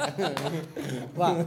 Va.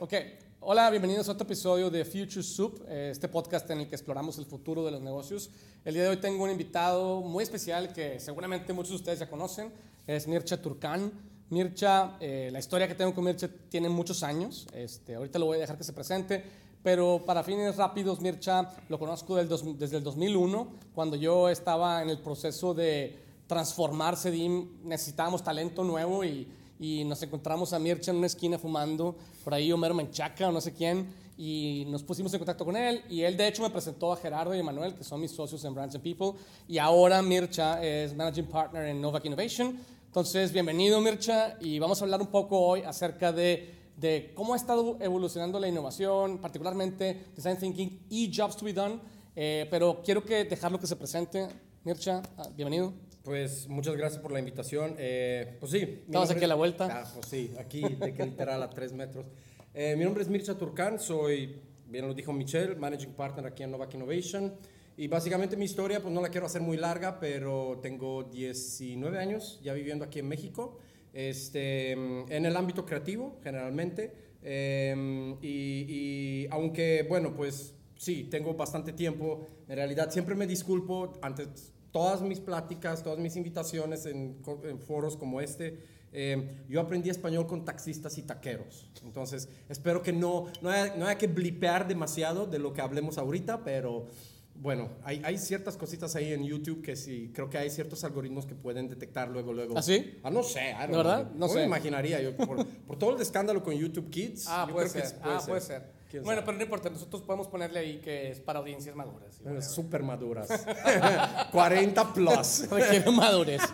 Ok. Hola, bienvenidos a otro episodio de Future Soup, eh, este podcast en el que exploramos el futuro de los negocios. El día de hoy tengo un invitado muy especial que seguramente muchos de ustedes ya conocen, es Mircha Turkan. Mircha, eh, la historia que tengo con Mircha tiene muchos años, este, ahorita lo voy a dejar que se presente, pero para fines rápidos, Mircha lo conozco del dos- desde el 2001, cuando yo estaba en el proceso de transformarse, Dim, necesitábamos talento nuevo y, y nos encontramos a Mircha en una esquina fumando, por ahí Homero Menchaca o no sé quién, y nos pusimos en contacto con él, y él de hecho me presentó a Gerardo y Emanuel, que son mis socios en Brands and People, y ahora Mircha es Managing Partner en Novak Innovation. Entonces, bienvenido Mircha, y vamos a hablar un poco hoy acerca de, de cómo ha estado evolucionando la innovación, particularmente Design Thinking y Jobs to be Done, Eh, pero quiero que dejarlo que se presente. Mircha, ah, bienvenido. Pues muchas gracias por la invitación. Eh, pues sí. Estamos aquí a la es- vuelta. Ah, pues sí, aquí de que literal a tres metros. Eh, mi nombre es Mircha Turkan, soy, bien lo dijo Michelle, Managing Partner aquí en Novak Innovation. Y básicamente mi historia, pues no la quiero hacer muy larga, pero tengo 19 años ya viviendo aquí en México, este, en el ámbito creativo generalmente. Eh, y, y aunque, bueno, pues sí, tengo bastante tiempo, en realidad siempre me disculpo ante todas mis pláticas, todas mis invitaciones en, en foros como este. eh, yo aprendí español con taxistas y taqueros. Entonces, espero que no, no, haya, no haya que blipear demasiado de lo que hablemos ahorita, pero bueno, hay, hay ciertas cositas ahí en YouTube que sí, creo que hay ciertos algoritmos que pueden detectar luego, luego. ¿Ah, sí? Ah, no sé. I don't ¿De verdad? know. No me sé. imaginaría yo. Por, por todo el escándalo con YouTube Kids. Ah, puede ser. que ah, puede ser. ¿Quién Bueno, sabe? pero no importa, nosotros podemos ponerle ahí que es para audiencias maduras. y whatever. Súper maduras. 40 plus. Requiere madurez.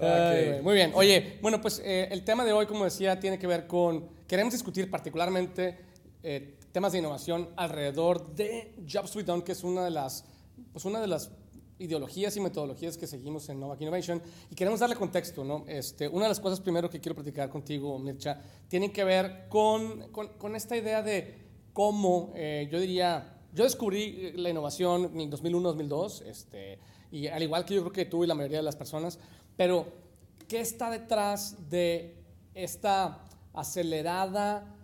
Ok. muy bien. Oye, bueno, pues eh, el tema de hoy, como decía, tiene que ver con. Queremos discutir particularmente eh, temas de innovación alrededor de Jobs to be Done, que es una de las, pues una de las ideologías y metodologías que seguimos en Novak Innovation. Y queremos darle contexto, ¿no? Este, una de las cosas primero que quiero platicar contigo, Mircha, tiene que ver con, con, con esta idea de cómo, eh, yo diría, yo descubrí eh, la innovación en 2001-2002, este, y al igual que yo creo que tú y la mayoría de las personas, pero ¿qué está detrás de esta acelerada,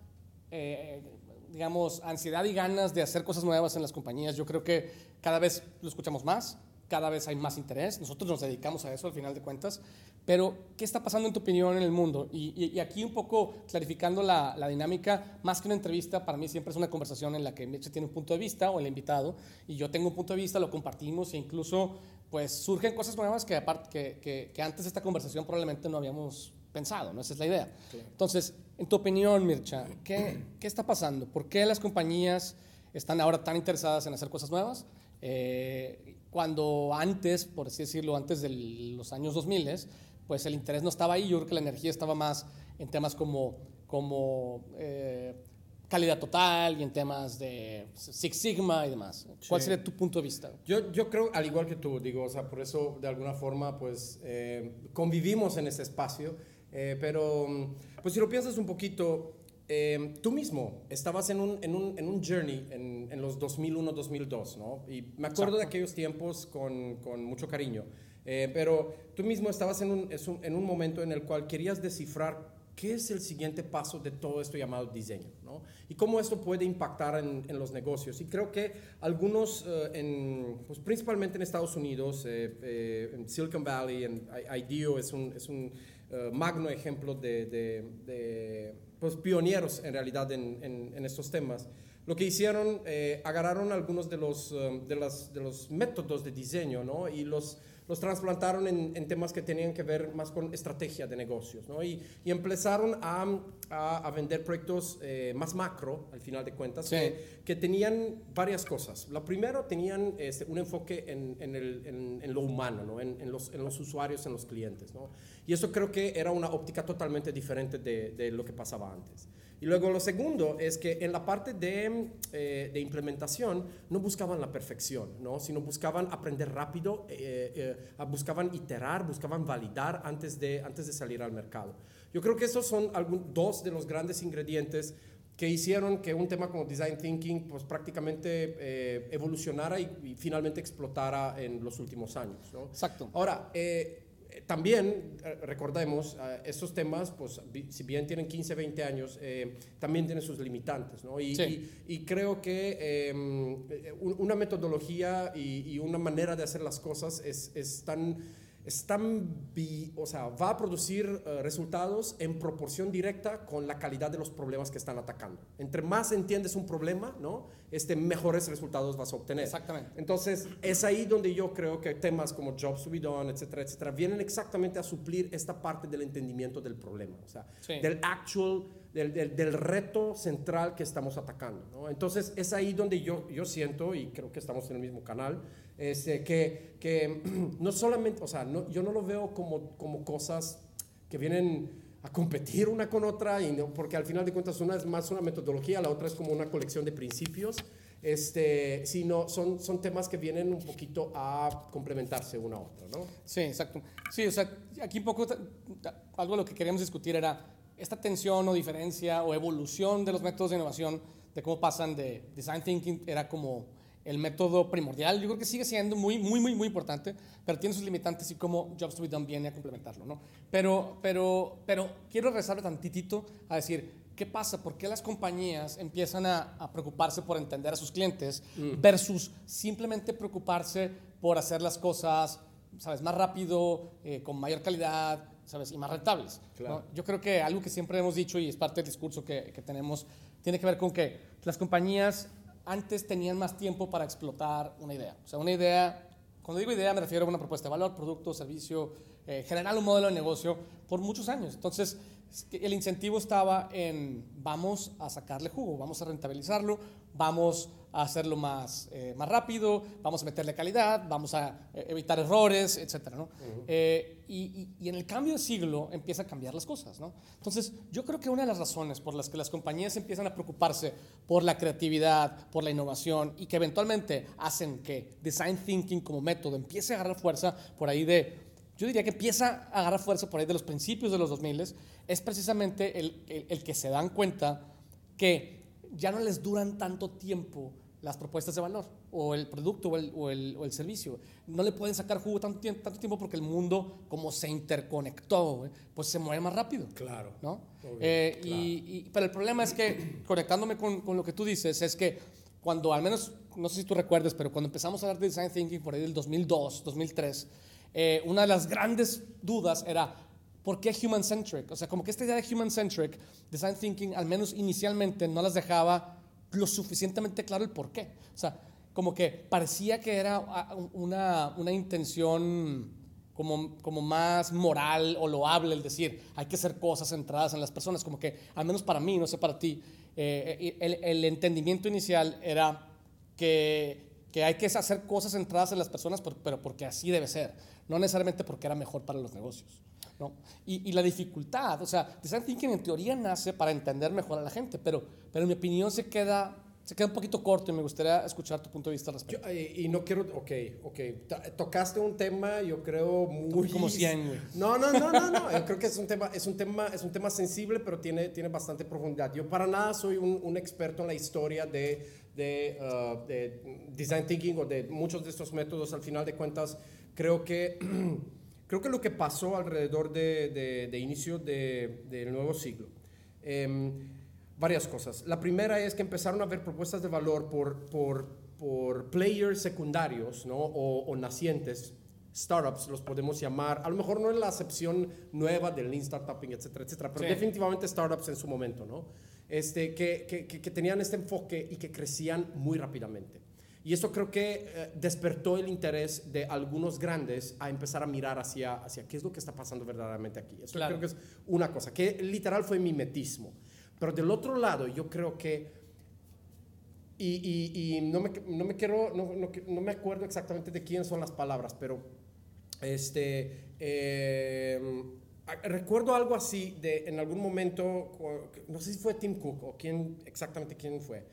eh, digamos, ansiedad y ganas de hacer cosas nuevas en las compañías? Yo creo que cada vez lo escuchamos más, cada vez hay más interés, nosotros nos dedicamos a eso al final de cuentas, pero ¿qué está pasando en tu opinión en el mundo? Y, y- y aquí un poco clarificando la, la dinámica, más que una entrevista, para mí siempre es una conversación en la que Mitch tiene un punto de vista o el invitado, y yo tengo un punto de vista, lo compartimos e incluso pues surgen cosas nuevas que, aparte, que, que, que antes de esta conversación probablemente no habíamos pensado, ¿no? Esa es la idea. Entonces, en tu opinión, Mircha, ¿qué, ¿qué está pasando? ¿Por qué las compañías están ahora tan interesadas en hacer cosas nuevas? Eh, cuando antes, por así decirlo, antes de los años 2000, pues el interés no estaba ahí, yo creo que la energía estaba más en temas como, como eh, calidad total y en temas de Six Sigma y demás. ¿Cuál Sí. sería tu punto de vista? Yo, yo creo, al igual que tú, digo, o sea, por eso de alguna forma, pues, eh, convivimos en ese espacio, eh, pero, mm, pues, si lo piensas un poquito, eh, tú mismo estabas en un, en un, en un journey en, en los 2001-2002, ¿no? Y me acuerdo de aquellos tiempos con, con mucho cariño, eh, pero tú mismo estabas en un, en un momento en el cual querías descifrar qué es el siguiente paso de todo esto llamado diseño, ¿no? Y cómo esto puede impactar en, en los negocios. Y creo que algunos, eh, en, pues principalmente en Estados Unidos, eh, eh, en Silicon Valley, en IDEO es un, es un magno ejemplo de, de- de, pues, pioneros en realidad en, estos temas. Lo que hicieron, eh, agarraron algunos de los, las, de los métodos de diseño ¿no? y los, los trasplantaron en, en temas que tenían que ver más con estrategia de negocios. ¿no? Y, y empezaron a, a, a vender proyectos eh, más macro, al final de cuentas, Sí. que, que tenían varias cosas. La primera, tenían este, un enfoque en, en, el- en- en lo humano, ¿no? los, en los usuarios, en los clientes. ¿no? Y eso creo que era una óptica totalmente diferente de, de lo que pasaba antes. Y luego lo segundo es que en la parte de, eh, de implementación no buscaban la perfección, ¿no? sino buscaban aprender rápido, eh, eh, buscaban iterar, buscaban validar antes de, antes de salir al mercado. Yo creo que esos son algún, dos de los grandes ingredientes que hicieron que un tema como Design Thinking pues prácticamente eh, evolucionara y, y finalmente explotara en los últimos años. ¿no? Exacto. Ahora, eh, también, recordemos, estos temas, pues si bien tienen 15, 20 años, también tienen sus limitantes, ¿no? Y, y, creo que em, una metodología y, y, una manera de hacer las cosas es, es tan están, o sea, va a producir eh, resultados en proporción directa con la calidad de los problemas que están atacando. Entre más entiendes un problema, ¿no? Este, mejores resultados vas a obtener. Exactamente. Entonces, es ahí donde yo creo que temas como Jobs to be done, etcétera, etcétera, vienen exactamente a suplir esta parte del entendimiento del problema, o sea, del actual, del, del, reto central que estamos atacando, ¿no? Entonces, es ahí donde yo, yo siento, y creo que estamos en el mismo canal, este, que, que no solamente, o sea, no, yo no lo veo como, como cosas que vienen a competir una con otra, y no, porque al final de cuentas una es más una metodología, la otra es como una colección de principios, este, sino son, son temas que vienen un poquito a complementarse una a otra, ¿no? Sí, exacto. Sí, o sea, aquí un poco, algo lo que queríamos discutir era esta tensión o diferencia o evolución de los métodos de innovación, de cómo pasan de design thinking, era como el método primordial. Yo creo que sigue siendo muy, muy, muy, muy importante, pero tiene sus limitantes y cómo Jobs to be Done viene a complementarlo, ¿no? Pero, pero, pero quiero regresar tantitito a decir, ¿qué pasa? ¿Por qué las compañías empiezan a, preocuparse por entender a sus clientes mm. versus simplemente preocuparse por hacer las cosas, ¿sabes? Más rápido, eh, con mayor calidad, ¿sabes? Y más rentables. Yo creo que algo que siempre hemos dicho y es parte del discurso que, que tenemos, tiene que ver con que las compañías antes tenían más tiempo para explotar una idea. O sea, una idea, cuando digo idea me refiero a una propuesta de valor, producto, servicio, eh, generar un modelo de negocio por muchos años. Entonces, el incentivo estaba en vamos a sacarle jugo, vamos a rentabilizarlo, vamos a hacerlo más, eh, más rápido, vamos a meterle calidad, vamos a eh, evitar errores, etc. ¿no? Eh, y, y, en el cambio de siglo empieza a cambiar las cosas. ¿no? Entonces, yo creo que una de las razones por las que las compañías empiezan a preocuparse por la creatividad, por la innovación y que eventualmente hacen que design thinking como método empiece a agarrar fuerza por ahí de yo diría que empieza a agarrar fuerza por ahí de los principios de los 2000 es precisamente el, el, el, que se dan cuenta que ya no les duran tanto tiempo las propuestas de valor o el producto o el, o el, o el servicio. No le pueden sacar jugo tanto, tanto, tiempo porque el mundo, como se interconectó, pues se mueve más rápido. Claro. ¿no? Eh, Y, y, pero el problema es que, conectándome con, con, lo que tú dices, es que cuando, al menos, no sé si tú recuerdas, pero cuando empezamos a hablar de Design Thinking por ahí del 2002, 2003, eh, una de las grandes dudas era, ¿por qué human centric? O sea, como que esta idea de human centric, Design Thinking, al menos inicialmente, no las dejaba lo suficientemente claro el por qué. O sea, como que parecía que era una, una intención como, como más moral o loable el decir, hay que hacer cosas centradas en las personas, como que, al menos para mí, no sé para ti, eh, el, el, entendimiento inicial era que, que, hay que hacer cosas centradas en las personas, pero porque así debe ser, no necesariamente porque era mejor para los negocios. ¿No? Y, y, la dificultad, o sea, design thinking en teoría nace para entender mejor a la gente, pero, pero en mi opinión se queda, se queda un poquito corto y me gustaría escuchar tu punto de vista al respecto. y, no quiero, ok, ok, tocaste un tema, yo creo, muy... Como 100, güey. No, no, no, no, no, yo creo que es un tema, es un tema, es un tema sensible, pero tiene, tiene bastante profundidad. Yo para nada soy un, un experto en la historia de, de, uh, de design thinking o de muchos de estos métodos, al final de cuentas, creo que... Creo que lo que pasó alrededor de, de, inicio del nuevo siglo, em, varias cosas. La primera es que empezaron a haber propuestas de valor por, por, por players secundarios ¿no? o, nacientes, startups los podemos llamar, a lo mejor no en la acepción nueva del lean startupping, etcétera, etcétera, pero definitivamente startups en su momento, ¿no? Este, que, que, que, tenían este enfoque y que crecían muy rápidamente. Y eso creo que eh, despertó el interés de algunos grandes a empezar a mirar hacia, hacia qué es lo que está pasando verdaderamente aquí. Eso creo que es una cosa, que literal fue mimetismo. Pero del otro lado, yo creo que y, y, no, me, no, me, quiero, no, no, me acuerdo exactamente de quién son las palabras, pero este, em, recuerdo algo así de en algún momento, no sé si fue Tim Cook o quién, exactamente quién fue,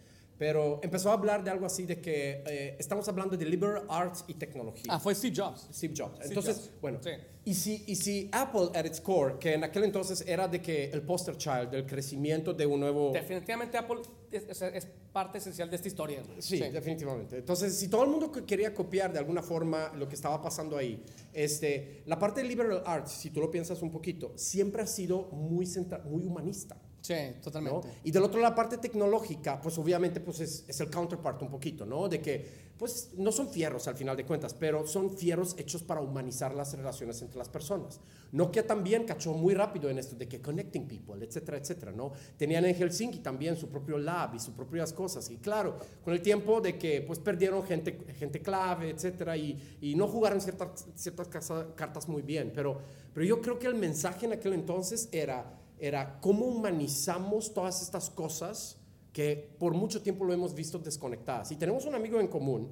pero empezó a hablar de algo así de que eh, estamos hablando de liberal arts y tecnología. Ah, fue Steve Jobs. Steve Jobs. Steve Entonces, Jobs. bueno, Sí. y, si, y si Apple at its core, que en aquel entonces era de que el poster child del crecimiento de un nuevo... Definitivamente Apple es, es- es parte esencial de esta historia. güey. Sí, definitivamente. Entonces, si todo el mundo que quería copiar de alguna forma lo que estaba pasando ahí, este, la parte de liberal arts, si tú lo piensas un poquito, siempre ha sido muy, centra- muy humanista. Sí, ¿no? totalmente. Y del otro la parte tecnológica, pues obviamente pues es, es el counterpart un poquito, ¿no? De que pues no son fierros al final de cuentas, pero son fierros hechos para humanizar las relaciones entre las personas. Nokia también cachó muy rápido en esto de que connecting people, etcétera, etcétera, ¿no? Tenían en Helsinki también su propio lab y sus propias cosas. Y claro, con el tiempo de que pues perdieron gente, gente clave, etcétera, y, y no jugaron ciertas, ciertas cartas muy bien. Pero, pero yo creo que el mensaje en aquel entonces era era cómo humanizamos todas estas cosas que por mucho tiempo lo hemos visto desconectadas. Y tenemos un amigo en común,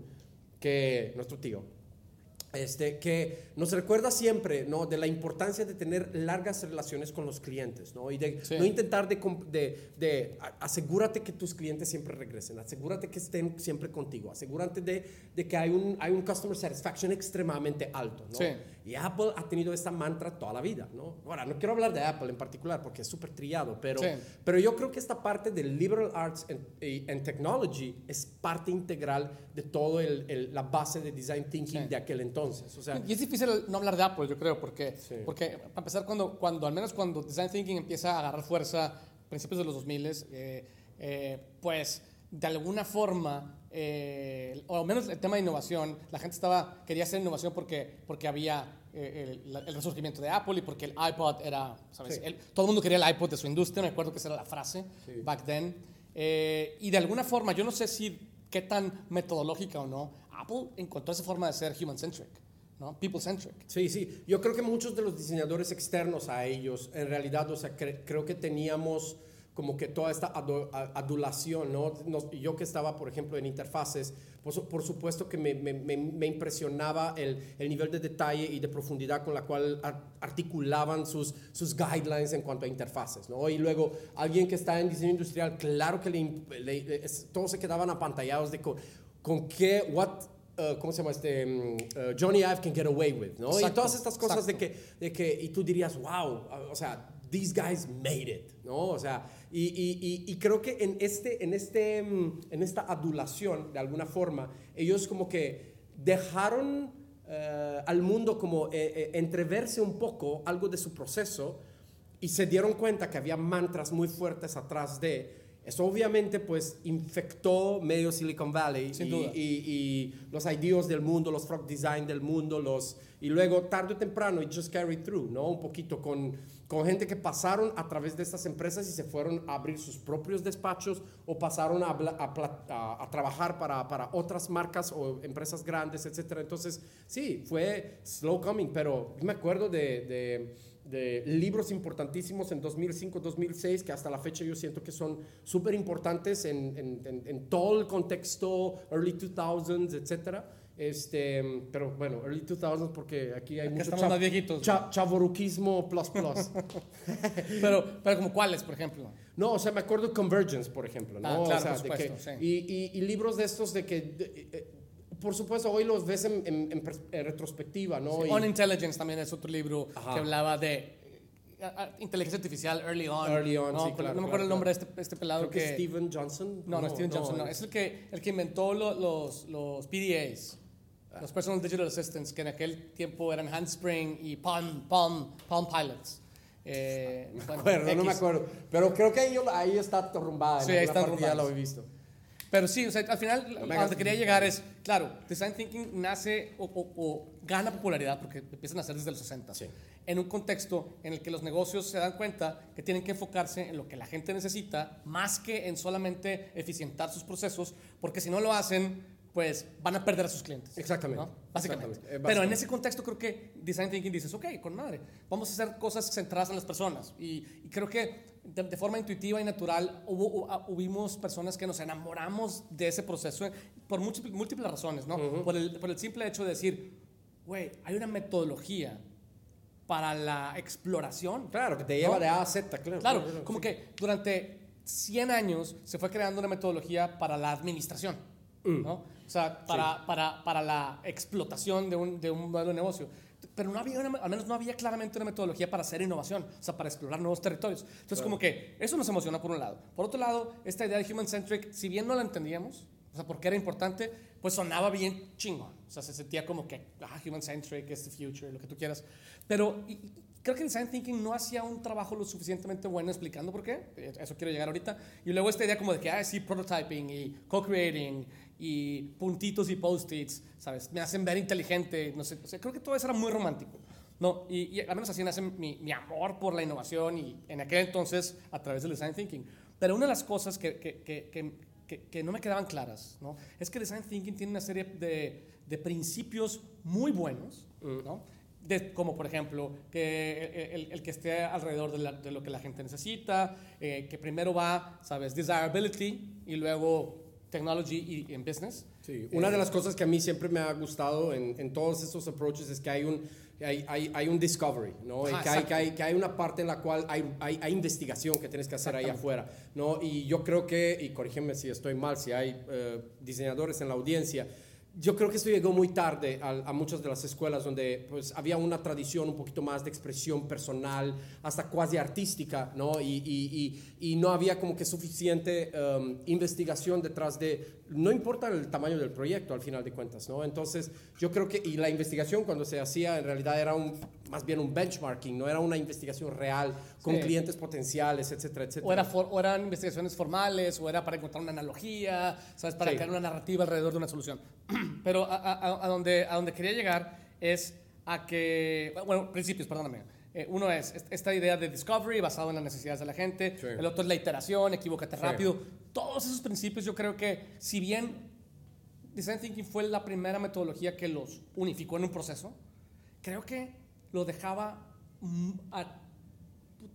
que nuestro tío, este, que nos recuerda siempre ¿no? de la importancia de tener largas relaciones con los clientes ¿no? y de Sí. no intentar de, de, de asegúrate que tus clientes siempre regresen, asegúrate que estén siempre contigo, asegúrate de, de que hay un, hay un customer satisfaction extremadamente alto. ¿no? Sí. Y Apple ha tenido esta mantra toda la vida. ¿no? Ahora, no quiero hablar de Apple en particular porque es súper trillado, pero, Sí. pero yo creo que esta parte del liberal arts and, and technology es parte integral de el- la base de design thinking Sí. de aquel entonces. O sea, Y es difícil no hablar de Apple, yo creo, porque, Sí. porque para empezar, cuando, cuando, al menos cuando Design Thinking empieza a agarrar fuerza principios de los 2000, eh, eh, pues de alguna forma, eh, o al menos el tema de innovación, la gente estaba, quería hacer innovación porque, porque había eh, el, el resurgimiento de Apple y porque el iPod era, ¿sabes? Sí. El- todo el mundo quería el iPod de su industria, me acuerdo que esa era la frase Sí. back then. Eh, y de alguna forma, yo no sé si qué tan metodológica o no, Apple encontró esa forma de ser human-centric, ¿no? People-centric. Sí, sí. Yo creo que muchos de los diseñadores externos a ellos, en realidad, o sea, cre- creo que teníamos como que toda esta adulación, ¿no? Yo que estaba, por ejemplo, en interfaces, por supuesto que me, me- me- impresionaba el, el nivel de detalle y de profundidad con la cual ar- articulaban sus, sus guidelines en cuanto a interfaces, ¿no? Y luego, alguien que está en diseño industrial, claro que le, le- todos se quedaban apantallados de co- con qué, what, uh, ¿cómo se llama este? mm, uh, Johnny Ive can get away with, ¿no? y Exacto, todas estas cosas de que, de que, y tú dirías, wow, o sea, these guys made it, ¿no? O sea, y, y, y, creo que en, este, en, este, mm, en esta adulación, de alguna forma, ellos como que dejaron eh, al mundo como eh, eh, entreverse un poco algo de su proceso y se dieron cuenta que había mantras muy fuertes atrás de eso obviamente pues infectó medio Silicon Valley Sin y, duda. y, y los ideas del mundo, los frog design del mundo, los y luego tarde o temprano it just carried through, ¿no? Un poquito con, con gente que pasaron a través de estas empresas y se fueron a abrir sus propios despachos o pasaron a, a a- a trabajar para, para otras marcas o empresas grandes, etcétera. Entonces, sí, fue slow coming, pero me acuerdo de, de, de libros importantísimos en 2005, 2006, que hasta la fecha yo siento que son súper importantes en, en, en- en todo el contexto early 2000s, etcétera. Este, pero bueno, early 2000s porque aquí hay Acá mucho estamos más viejitos, cha- chavoruquismo plus plus. Pero, pero como cuáles, por ejemplo. No, o sea, me acuerdo Convergence, por ejemplo, ¿no? Ah, O claro, sea, por de que- supuesto, sí. y, y- y libros de estos de que, de- eh, por supuesto, hoy los ves en, en- en en retrospectiva, ¿no? Y- On Intelligence también es otro libro Ajá. que hablaba de eh, inteligencia artificial early on. Early on, no, sí, claro, No me acuerdo claro, el nombre de este, este pelado creo que que... Steven Johnson. No, no, Steven Johnson, no. Es el que, el que inventó lo- los, los PDAs. Los Personal Digital Assistants, que en aquel tiempo eran Handspring y Palm, Palm, Palm Pilots. Eh, me bueno, acuerdo, no me acuerdo. Pero creo que ahí, ahí está arrumbada. Sí, ahí está parte ya lo he visto. Pero sí, o sea, al final, me a donde quería llegar es, claro, Design Thinking nace o, o- o gana popularidad porque empiezan a hacer desde los 60 Sí. en un contexto en el que los negocios se dan cuenta que tienen que enfocarse en lo que la gente necesita más que en solamente eficientar sus procesos, porque si no lo hacen, pues van a perder a sus clientes. Exactamente, ¿no? Básicamente. exactamente, Pero en ese contexto creo que Design Thinking dices, ok, con madre, vamos a hacer cosas centradas en las personas. Y, y creo que de, de forma intuitiva y natural hubo, hu- hubimos personas que nos enamoramos de ese proceso por múltiples, múltiples razones, ¿no? por, el, por el simple hecho de decir, güey, hay una metodología para la exploración. Claro, que te lleva ¿No? de A a Z, claro. Claro, como sí. que durante 100 años se fue creando una metodología para la administración, ¿no? O sea, para, para, para la explotación de un, de un modelo de negocio. Pero no había, una- al menos no había claramente una metodología para hacer innovación, o sea, para explorar nuevos territorios. Entonces, como que eso nos emociona por un lado. Por otro lado, esta idea de human-centric, si bien no la entendíamos, o sea, porque era importante, pues sonaba bien chingón. O sea, se sentía como que, ah, human-centric, es the future, lo que tú quieras. Pero y- y creo que Design Thinking no hacía un trabajo lo suficientemente bueno explicando por qué. Eso quiero llegar ahorita. Y luego esta idea como de que, ah, sí, prototyping y co-creating y puntitos y post-its, ¿sabes? Me hacen ver inteligente, no sé. O sea, creo que todo eso era muy romántico. No, y, y al menos así nace mi, mi amor por la innovación y en aquel entonces a través del design thinking. Pero una de las cosas que, que, que, que, no me quedaban claras, ¿no? Es que design thinking tiene una serie de, de principios muy buenos, ¿no? De- como por ejemplo, que el, el- el que esté alrededor de, la- de lo que la gente necesita, eh, que primero va, ¿sabes? Desirability y luego technology y, en business. Sí, una de las cosas que a mí siempre me ha gustado en, en todos estos approaches es que hay un, hay, hay, hay un discovery, ¿no? Ajá, que, hay, que, hay, que hay una parte en la cual hay, hay, hay investigación que tienes que hacer ahí afuera, ¿no? Y yo creo que, y corrígeme si estoy mal, si hay eh, diseñadores en la audiencia, yo creo que esto llegó muy tarde a, muchas de las escuelas donde pues, había una tradición un poquito más de expresión personal, hasta cuasi artística, ¿no? Y, y, y, no había como que suficiente um, investigación detrás de, no importa el tamaño del proyecto al final de cuentas, ¿no? Entonces, yo creo que, y la investigación cuando se hacía en realidad era un, más bien un benchmarking, no era una investigación real con Sí. clientes potenciales, etcétera, etcétera. O, era for- o eran investigaciones formales, o era para encontrar una analogía, ¿sabes? Para Sí. crear una narrativa alrededor de una solución. Pero a, a- a donde, a donde quería llegar es a que, bueno, principios, perdóname. Eh, uno es est- esta idea de discovery basado en las necesidades de la gente. Sí. El otro es la iteración, equivócate Sí. rápido. Todos esos principios yo creo que, si bien Design Thinking fue la primera metodología que los unificó en un proceso, creo que lo dejaba a-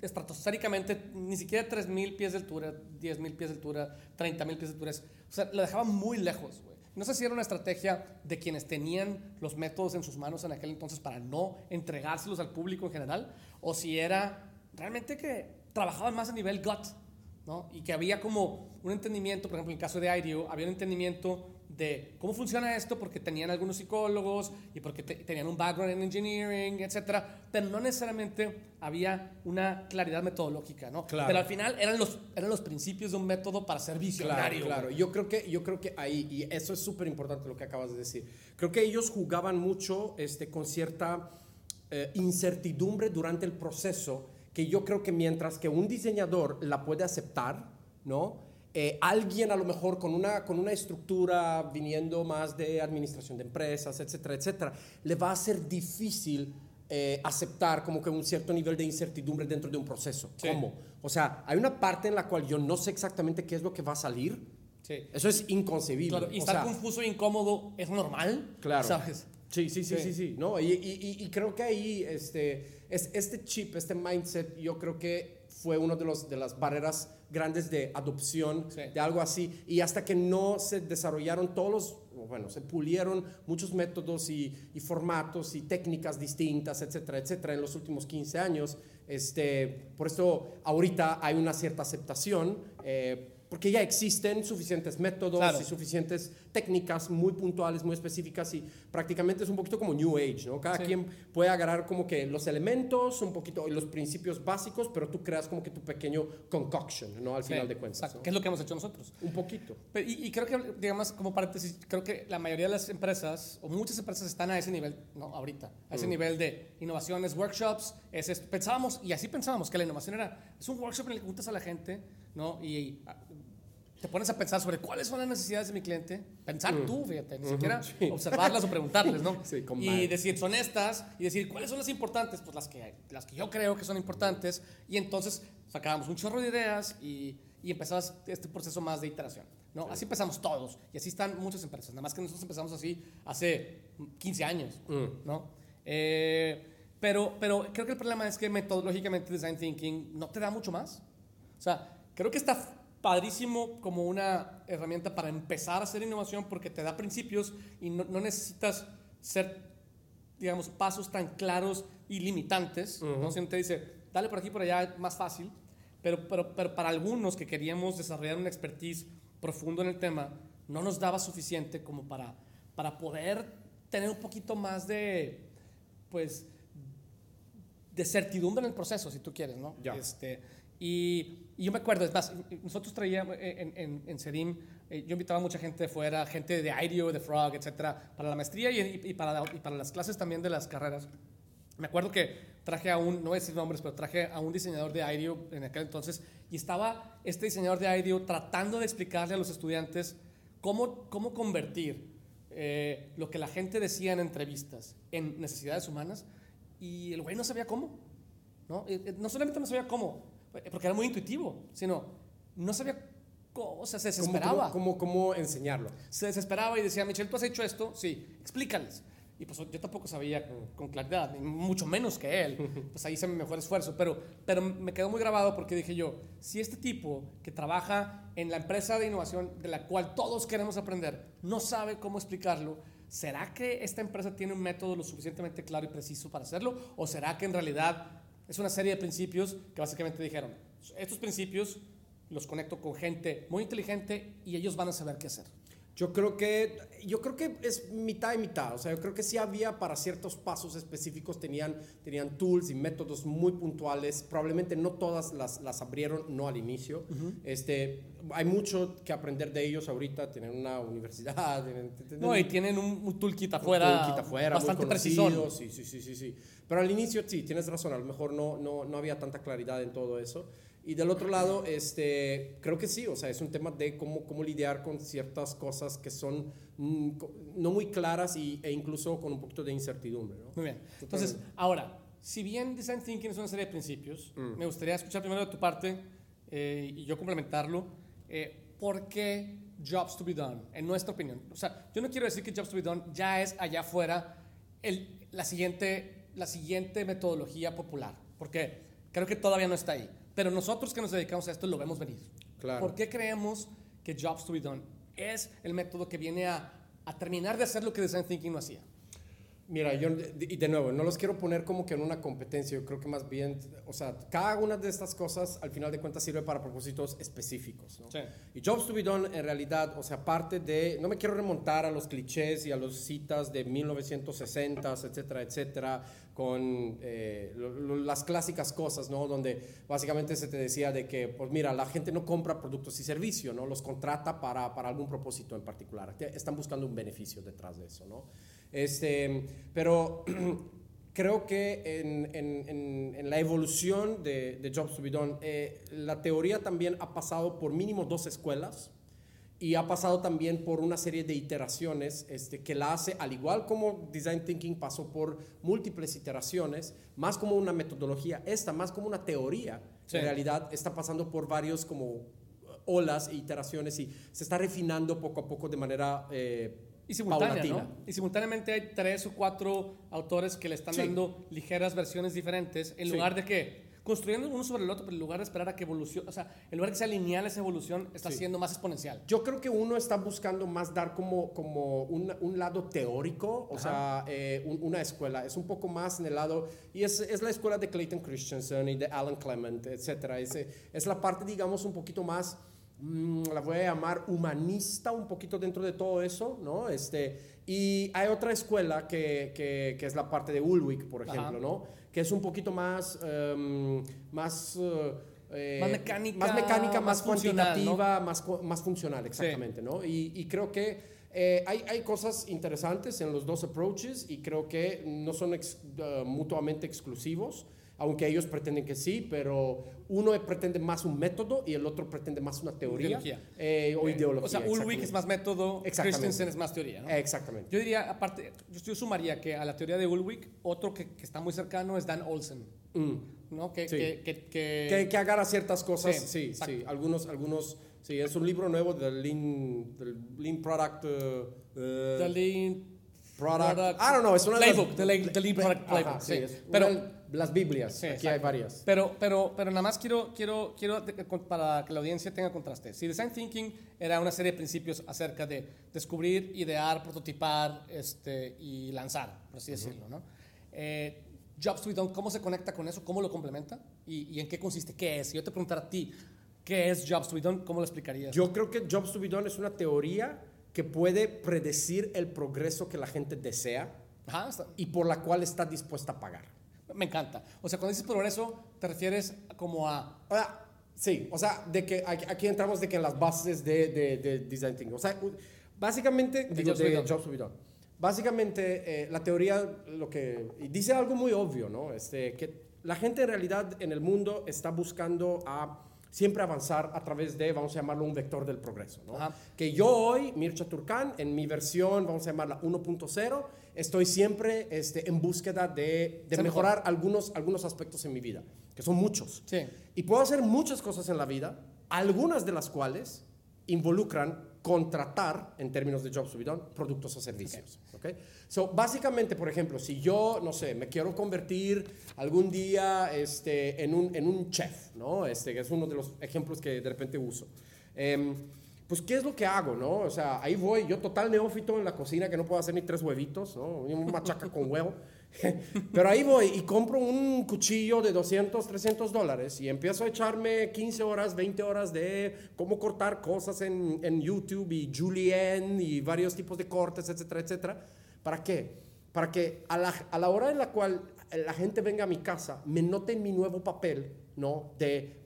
estratosféricamente, ni siquiera 3.000 pies de altura, 10.000 pies de altura, 30.000 pies de altura. O sea, lo dejaba muy lejos, güey. No sé si era una estrategia de quienes tenían los métodos en sus manos en aquel entonces para no entregárselos al público en general, o si era realmente que trabajaban más a nivel gut, ¿no? Y que había como un entendimiento, por ejemplo, en el caso de IDEO, había un entendimiento de cómo funciona esto porque tenían algunos psicólogos y porque te- tenían un background en engineering, etcétera, pero no necesariamente había una claridad metodológica, ¿no? Claro. Pero al final eran los, eran los principios de un método para ser visionario. Claro, claro. Yo creo que, yo creo que ahí, y eso es súper importante lo que acabas de decir, creo que ellos jugaban mucho este, con cierta eh, incertidumbre durante el proceso, que yo creo que mientras que un diseñador la puede aceptar, ¿no? Eh, alguien a lo mejor con una, con una estructura viniendo más de administración de empresas, etcétera, etcétera, le va a ser difícil eh, aceptar como que un cierto nivel de incertidumbre dentro de un proceso. Sí. ¿Cómo? O sea, hay una parte en la cual yo no sé exactamente qué es lo que va a salir. Sí. Eso es inconcebible. Claro, y O estar sea, confuso e incómodo es normal, Claro. ¿sabes? Sí, sí, sí, Sí. sí, sí. No, y, y- y- y creo que ahí este, es, este chip, este mindset, yo creo que fue uno de, los, de las barreras grandes de adopción Sí. de algo así. Y hasta que no se desarrollaron todos los, bueno, se pulieron muchos métodos y, y formatos y técnicas distintas, etcétera, etcétera, en los últimos 15 años. Este, por esto ahorita hay una cierta aceptación. eh, porque ya existen suficientes métodos Claro. y suficientes técnicas muy puntuales, muy específicas y prácticamente es un poquito como New Age, ¿no? Cada Sí. quien puede agarrar como que los elementos, un poquito, y los principios básicos, pero tú creas como que tu pequeño concoction, ¿no? Al Sí, final de cuentas. ¿no? que es lo que hemos hecho nosotros. Un poquito. Pero- Y, y creo que, digamos, como paréntesis, creo que la mayoría de las empresas, o muchas empresas están a ese nivel, ¿no? Ahorita, a Mm. ese nivel de innovaciones, workshops, es, pensábamos, y así pensábamos, que la innovación era, es un workshop en el que juntas a la gente, ¿no? Y, ah, te pones a pensar sobre cuáles son las necesidades de mi cliente, pensar tú, fíjate, ni siquiera Mm. sí. observarlas o preguntarles, ¿no? Sí, y decir, son estas, y decir, ¿cuáles son las importantes? Pues las que, las que yo creo que son importantes, y entonces sacábamos un chorro de ideas y, y empezabas este proceso más de iteración, ¿no? Así empezamos todos, y así están muchas empresas, nada más que nosotros empezamos así hace 15 años, Mm. ¿no? Eh, pero, pero creo que el problema es que metodológicamente Design Thinking no te da mucho más. O sea, creo que está padrísimo como una herramienta para empezar a hacer innovación porque te da principios y no, no necesitas ser, digamos, pasos tan claros y limitantes. ¿no? Siempre te dice, dale por aquí, por allá, es más fácil. pero, pero, pero para algunos que queríamos desarrollar una expertise profundo en el tema, no nos daba suficiente como para, para poder tener un poquito más de, pues, de certidumbre en el proceso, si tú quieres, ¿no? Ya. Este, y, y yo me acuerdo, es más, nosotros traíamos en, en, en Serim, eh, yo invitaba a mucha gente de fuera, gente de Aireo, de Frog, etcétera, para la maestría y, y, para, y para las clases también de las carreras. Me acuerdo que traje a un, no voy a decir nombres, pero traje a un diseñador de Aireo en aquel entonces y estaba este diseñador de Aireo tratando de explicarle a los estudiantes cómo, cómo convertir eh, lo que la gente decía en entrevistas en necesidades humanas y el güey no sabía cómo. ¿no? Eh, eh, no solamente no sabía cómo, porque era muy intuitivo, sino no sabía cómo, o sea, se desesperaba. ¿Cómo, cómo, cómo enseñarlo? Se desesperaba y decía, Michelle, ¿tú has hecho esto? Sí, explícales. Y pues yo tampoco sabía con, con claridad, ni mucho menos que él. Pues ahí hice mi mejor esfuerzo. Pero, pero me quedó muy grabado porque dije yo, si este tipo que trabaja en la empresa de innovación de la cual todos queremos aprender, no sabe cómo explicarlo, ¿será que esta empresa tiene un método lo suficientemente claro y preciso para hacerlo? ¿O será que en realidad es una serie de principios que básicamente dijeron, estos principios los conecto con gente muy inteligente y ellos van a saber qué hacer? Yo creo que yo creo que es mitad y mitad, o sea, yo creo que sí había para ciertos pasos específicos tenían tenían tools y métodos muy puntuales, probablemente no todas las, las abrieron no al inicio. Uh -huh. Este hay mucho que aprender de ellos ahorita, tienen una universidad, tienen, tienen no, y tienen un, un toolkit afuera, un toolkit afuera bastante preciso. Sí, sí, sí, sí, sí. Pero al inicio sí, tienes razón, a lo mejor no no no había tanta claridad en todo eso. Y del otro lado, este, creo que sí, o sea, es un tema de cómo, cómo lidiar con ciertas cosas que son mm, no muy claras y, e incluso con un poquito de incertidumbre. ¿no? Muy bien. Entonces, ahora, si bien Design Thinking es una serie de principios, mm. me gustaría escuchar primero de tu parte eh, y yo complementarlo. Eh, ¿Por qué Jobs to be Done, en nuestra opinión? O sea, yo no quiero decir que Jobs to be Done ya es allá afuera el, la, siguiente, la siguiente metodología popular, porque creo que todavía no está ahí. Pero nosotros que nos dedicamos a esto lo vemos venir. Claro. ¿Por qué creemos que Jobs to be Done es el método que viene a, a terminar de hacer lo que Design Thinking no hacía? Mira, yo, y de nuevo, no los quiero poner como que en una competencia, yo creo que más bien, o sea, cada una de estas cosas al final de cuentas sirve para propósitos específicos, ¿no? Sí. Y Jobs to be Done en realidad, o sea, parte de, no me quiero remontar a los clichés y a los citas de 1960, etcétera, etcétera, con eh, lo, lo, las clásicas cosas, ¿no? Donde básicamente se te decía de que, pues mira, la gente no compra productos y servicios, ¿no? Los contrata para, para algún propósito en particular. Están buscando un beneficio detrás de eso, ¿no? Este, pero creo que en, en, en, en, la evolución de, de Jobs to be Done, eh, la teoría también ha pasado por mínimo dos escuelas y ha pasado también por una serie de iteraciones este, que la hace, al igual como Design Thinking pasó por múltiples iteraciones, más como una metodología, esta más como una teoría, sí. en realidad está pasando por varios como olas e iteraciones y se está refinando poco a poco de manera... Eh, y simultánea, ¿no? Y simultáneamente hay tres o cuatro autores que le están sí. dando ligeras versiones diferentes en sí. lugar de que construyendo uno sobre el otro, pero en lugar de esperar a que evolucione, o sea, en lugar de que sea lineal esa evolución, está sí. siendo más exponencial. Yo creo que uno está buscando más dar como, como un, un lado teórico, o Ajá. sea, eh, un, una escuela, es un poco más en el lado, y es, es la escuela de Clayton Christensen y de Alan Clement, etcétera, es, es la parte, digamos, un poquito más la voy a llamar humanista un poquito dentro de todo eso, ¿no? Este, y hay otra escuela que, que, que es la parte de Ulwick, por ejemplo, Ajá. ¿no? Que es un poquito más, um, más, uh, eh, más mecánica, más, mecánica, más, más cuantitativa, ¿no? más, más funcional, exactamente, sí. ¿no? Y, y, creo que eh, hay, hay, cosas interesantes en los dos approaches y creo que no son ex, uh, mutuamente exclusivos aunque ellos pretenden que sí, pero uno pretende más un método y el otro pretende más una teoría. Eh, o ideología. O sea, Ulrich es más método, Christensen es más teoría. ¿no? Exactamente. Yo diría, aparte, yo sumaría que a la teoría de Ulrich, otro que, que está muy cercano es Dan Olsen. Mm. ¿no? Que, sí. que, que, que, que, agarra ciertas cosas. Sí, sí, sí. Algunos, algunos, sí, es un libro nuevo del Lean, del lean Product. Uh, the Lean Product. product I don't know, es una playbook, de las, the Lean Product Playbook. Ajá, sí. Pero, las Biblias, sí, aquí hay varias. Pero, pero, pero nada más quiero, quiero, quiero para que la audiencia tenga contraste. Si Design Thinking era una serie de principios acerca de descubrir, idear, prototipar este, y lanzar, por así uh -huh. decirlo, ¿no? Eh, Jobs to be done, ¿cómo se conecta con eso? ¿Cómo lo complementa? ¿Y, y en qué consiste? ¿Qué es? Si yo te preguntara a ti, ¿qué es Jobs to be done? ¿Cómo lo explicarías? Yo creo que Jobs to be done es una teoría que puede predecir el progreso que la gente desea Ajá, y por la cual está dispuesta a pagar. Me encanta. O sea, cuando dices progreso, te refieres como a... O sea, sí, o sea, de que aquí, entramos de que en las bases de, de, de design thinking. O sea, básicamente, digo, Jobs de. Jobs done. Básicamente, eh, la teoría lo que y dice algo muy obvio, ¿no? Este, que la gente en realidad en el mundo está buscando a siempre avanzar a través de, vamos a llamarlo, un vector del progreso, ¿no? Que yo hoy, Mircha Turkan, en mi versión, vamos a llamarla 1.0, estoy siempre este, en búsqueda de, de Ser mejor. mejorar algunos, algunos aspectos en mi vida, que son muchos. Sí. Y puedo hacer muchas cosas en la vida, algunas de las cuales involucran contratar, en términos de be done, productos o servicios. ¿ok? So, básicamente, por ejemplo, si yo, no sé, me quiero convertir algún día este, en, un, en un chef, ¿no? Este, que es uno de los ejemplos que de repente uso. Em, pues, ¿qué es lo que hago, no? O sea, ahí voy, yo total neófito en la cocina, que no puedo hacer ni tres huevitos, ¿no? Un machaca con huevo. Pero ahí voy y compro un cuchillo de 200, 300 dólares y empiezo a echarme 15 horas, 20 horas de cómo cortar cosas en, en YouTube y Julienne y varios tipos de cortes, etcétera, etcétera. ¿Para qué? Para que a la, a la hora en la cual la gente venga a mi casa, me note mi nuevo papel, ¿no? De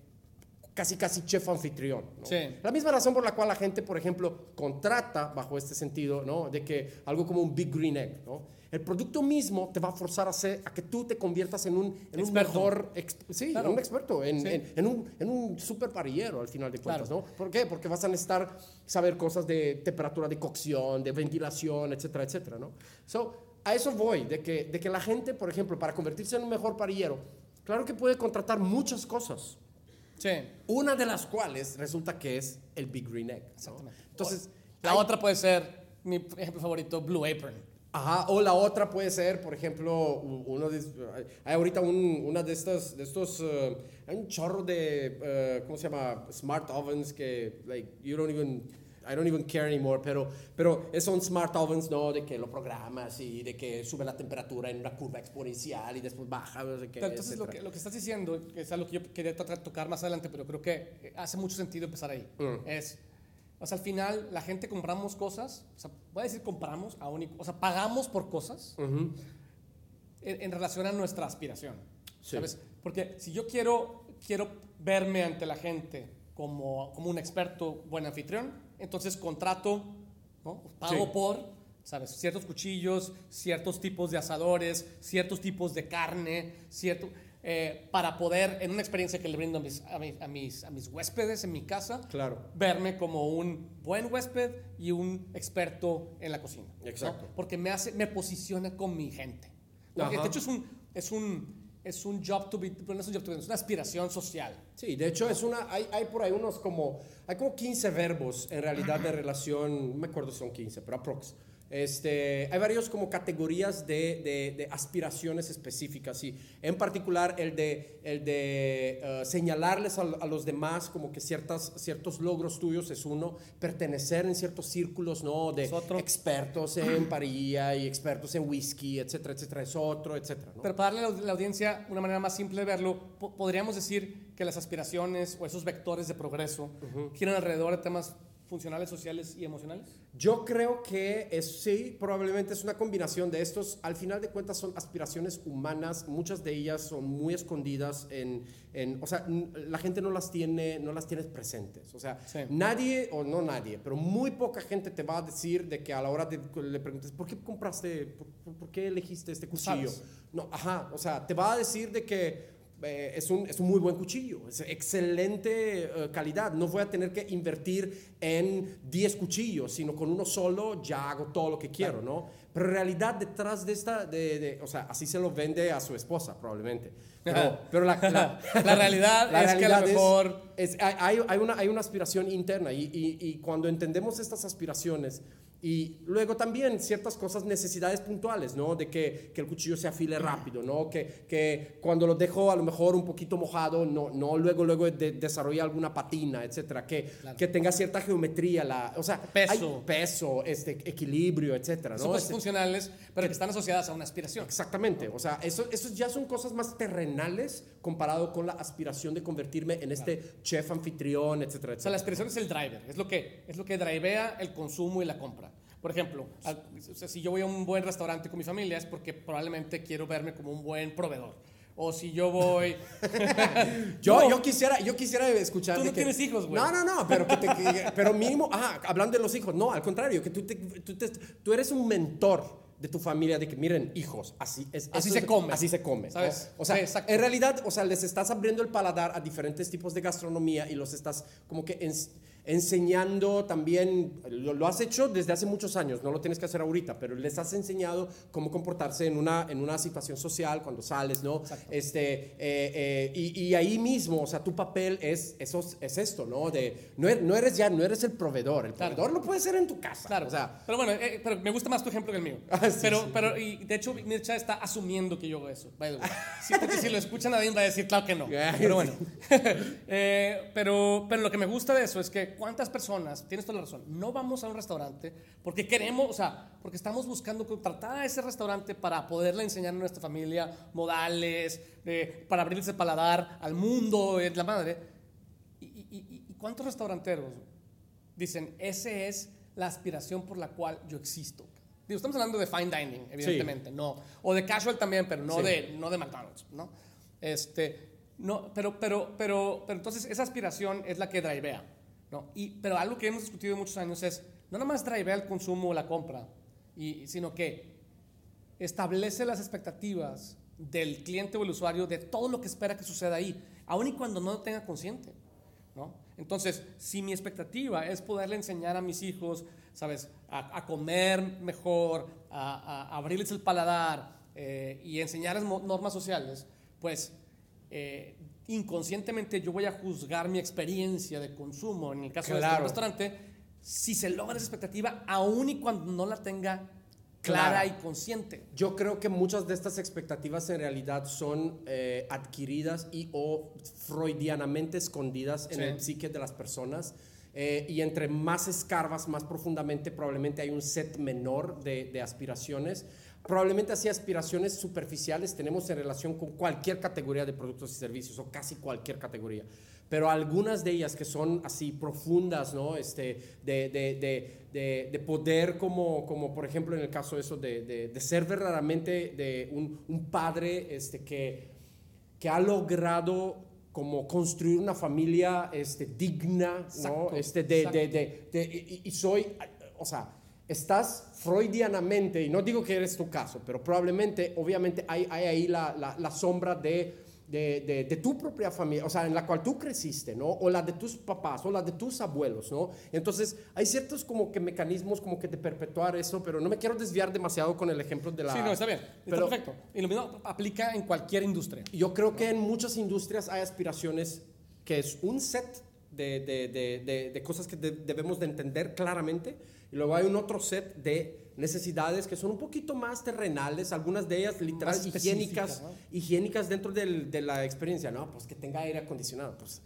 casi casi chef anfitrión. ¿no? Sí. La misma razón por la cual la gente, por ejemplo, contrata bajo este sentido, ¿no? De que algo como un Big Green Egg, ¿no? El producto mismo te va a forzar a, hacer, a que tú te conviertas en un, en un mejor, ex- sí, Claro. en un experto, en, Sí. en- en un, en un super parrillero al final de cuentas, Claro. ¿no? ¿Por qué? Porque vas a necesitar saber cosas de temperatura de cocción, de ventilación, etcétera, etcétera, ¿no? So, a eso voy, de que, de que la gente, por ejemplo, para convertirse en un mejor parrillero, claro que puede contratar muchas cosas, Sí. una de las cuales resulta que es el Big Green Egg. ¿no? Exactamente. Entonces, La hay- otra puede ser mi ejemplo favorito, Blue Apron. Ajá, o la otra puede ser, por ejemplo, uno de, hay ahorita un, una de estas, de estos, eh, hay un chorro de, eh, ¿cómo se llama? Smart ovens que, like, you don't even, I don't even care anymore, pero, pero son smart ovens, ¿no? De que lo programas y de que sube la temperatura en una curva exponencial y después baja, no sé qué, Entonces, lo que, lo que estás diciendo, que es algo que yo quería tratar de tocar más adelante, pero creo que eh, hace mucho sentido empezar ahí. Mm. Es, o sea, al final, la gente compramos cosas, o sea, voy a decir compramos, aún y- o sea, pagamos por cosas Ujú. en, en relación a nuestra aspiración. Sí. ¿Sabes? Porque si yo quiero, quiero verme ante la gente como, como un experto buen anfitrión, entonces contrato, ¿no? pago Sí. por, ¿sabes? Ciertos cuchillos, ciertos tipos de asadores, ciertos tipos de carne, cierto, eh, para poder, en una experiencia que le brindo a mis, a, mis, a mis, a mis huéspedes en mi casa, Claro. verme como un buen huésped y un experto en la cocina. ¿no? Exacto. Porque me hace, me posiciona con mi gente. Porque de hecho es un, es un, es un job to be, no es un job to be, es una aspiración social. Sí, de hecho es una, hay, hay por ahí unos como, hay como 15 verbos en realidad de relación, no me acuerdo si son 15, pero aprox. Este, hay varios como categorías de, de- de aspiraciones específicas y en particular el de, el de eh, señalarles a, a los demás como que ciertas, ciertos logros tuyos es uno, pertenecer en ciertos círculos, ¿no? De expertos en parrilla y expertos en whisky, etcétera, etcétera, es otro, etcétera, ¿no? Pero para darle a la, audiencia una manera más simple de verlo, po- podríamos decir que las aspiraciones o esos vectores de progreso giran alrededor de temas funcionales, sociales y emocionales. Yo creo que es, sí, probablemente es una combinación de estos. Al final de cuentas son aspiraciones humanas, muchas de ellas son muy escondidas en, en- o sea, la gente no las tiene, no las tiene presentes. O sea, Sí. nadie, o no nadie, pero muy poca gente te va a decir de que a la hora de le preguntes, ¿por qué compraste, por, por- por qué elegiste este cuchillo? No, ajá, o sea, te va a decir de que eh, es, un, es un muy buen cuchillo, es excelente eh, calidad. No voy a tener que invertir en 10 cuchillos, sino con uno solo ya hago todo lo que quiero, ¿no? Pero en realidad detrás de esta, de, de- o sea, así se lo vende a su esposa probablemente. Pero, pero la, la- La realidad es que a lo realidad es- mejor- es- hay, hay- hay una, hay una aspiración interna y, y- y cuando entendemos estas aspiraciones, Y luego también ciertas cosas, necesidades puntuales, ¿no? De que, que el cuchillo se afile rápido, ¿no? Que, que cuando lo dejo a lo mejor un poquito mojado, no, no luego, luego de, desarrolla alguna patina, etcétera. Que, que tenga cierta geometría, la, o sea, peso, peso este, equilibrio, etcétera, ¿no? Son cosas Este- funcionales, pero que están asociadas a una aspiración. Exactamente, o sea, eso, eso ya son cosas más terrenales comparado con la aspiración de convertirme en este chef anfitrión, etcétera, O sea, la etcétera. aspiración es el driver, es lo que, es lo que drivea el consumo y la compra. Por ejemplo, al- o sea, si yo voy a un buen restaurante con mi familia es porque probablemente quiero verme como un buen proveedor. O si yo voy... Yo, No. yo, quisiera, yo quisiera escuchar. Tú no que- tienes hijos, güey. No, no, no, pero, que te- que- pero mínimo, ah, hablando de los hijos, no, al contrario, que tú, te- tú, te- tú eres un mentor de tu familia, de que miren, hijos, así es. Así se es- come. Así se come. ¿Sabes? O, o sea, Sí, en realidad, o sea, les estás abriendo el paladar a diferentes tipos de gastronomía y los estás como que ens- enseñando también, lo, lo has hecho desde hace muchos años, no lo tienes que hacer ahorita, pero les has enseñado cómo comportarse en una, en una situación social cuando sales, ¿no? Este, eh, eh, y, y ahí mismo, o sea, tu papel es, eso, es esto, ¿no? De, no, eres, no eres ya, no eres el proveedor, el Claro. proveedor lo puedes ser en tu casa. Claro, O sea, pero bueno, eh, pero me gusta más tu ejemplo que el mío. Ah, sí, pero, sí. pero, y de hecho, Mircha está asumiendo que yo hago eso. by the way. Sí, porque si lo escucha nadie va a decir, claro que no. Pero bueno. Eh, pero, pero lo que me gusta de eso es que cuántas personas, tienes toda la razón, no vamos a un restaurante porque queremos, o sea, porque estamos buscando contratar a ese restaurante para poderle enseñar a nuestra familia modales, eh, para abrirse el paladar al mundo, es la madre. ¿Y, y- y- cuántos restauranteros dicen, ese es la aspiración por la cual yo existo? Digo, estamos hablando de fine dining, evidentemente, no. O de casual también, pero no, Sí. de, no de McDonald's, ¿no? Este, no pero, pero, pero, pero entonces esa aspiración es la que drivea, ¿no? Y, pero algo que hemos discutido muchos años es, no nada más drivea el consumo o la compra, y, sino que establece las expectativas del cliente o el usuario de todo lo que espera que suceda ahí, aun y cuando no lo tenga consciente. ¿no? Entonces, si mi expectativa es poderle enseñar a mis hijos, ¿sabes?, a, a comer mejor, a, a abrirles el paladar eh, y enseñarles normas sociales, pues eh, inconscientemente yo voy a juzgar mi experiencia de consumo, en el caso de este Claro. restaurante, si se logra esa expectativa, aun y cuando no la tenga clara Claro. y consciente. Yo creo que muchas de estas expectativas en realidad son eh, adquiridas y o freudianamente escondidas en Sí. el psique de las personas. Eh, y entre más escarbas, más profundamente, probablemente hay un set menor de, de aspiraciones. Probablemente así aspiraciones superficiales tenemos en relación con cualquier categoría de productos y servicios, o casi cualquier categoría. Pero algunas de ellas que son así profundas, ¿no? Este, de, de, de, de, de poder, como, como por ejemplo en el caso de eso, de, ser verdaderamente de un, un padre este, que, que ha logrado como construir una familia este, digna, ¿no? Este, de, y soy, o sea, estás freudianamente, y no digo que eres tu caso, pero probablemente, obviamente, hay, hay ahí la, la, la sombra de, de, de- de tu propia familia, o sea, en la cual tú creciste, ¿no? O la de tus papás, o la de tus abuelos, ¿no? Entonces, hay ciertos como que mecanismos como que de perpetuar eso, pero no me quiero desviar demasiado con el ejemplo de la... Sí, no, está bien. Está Pero- perfecto. Y lo mismo aplica en cualquier industria. yo creo que en muchas industrias hay aspiraciones que es un set de, de- cosas que de- debemos de entender claramente y luego hay un otro set de necesidades que son un poquito más terrenales, algunas de ellas literal higiénicas, específicas, higiénicas dentro del- de la experiencia, ¿no? Pues que tenga aire acondicionado, pues...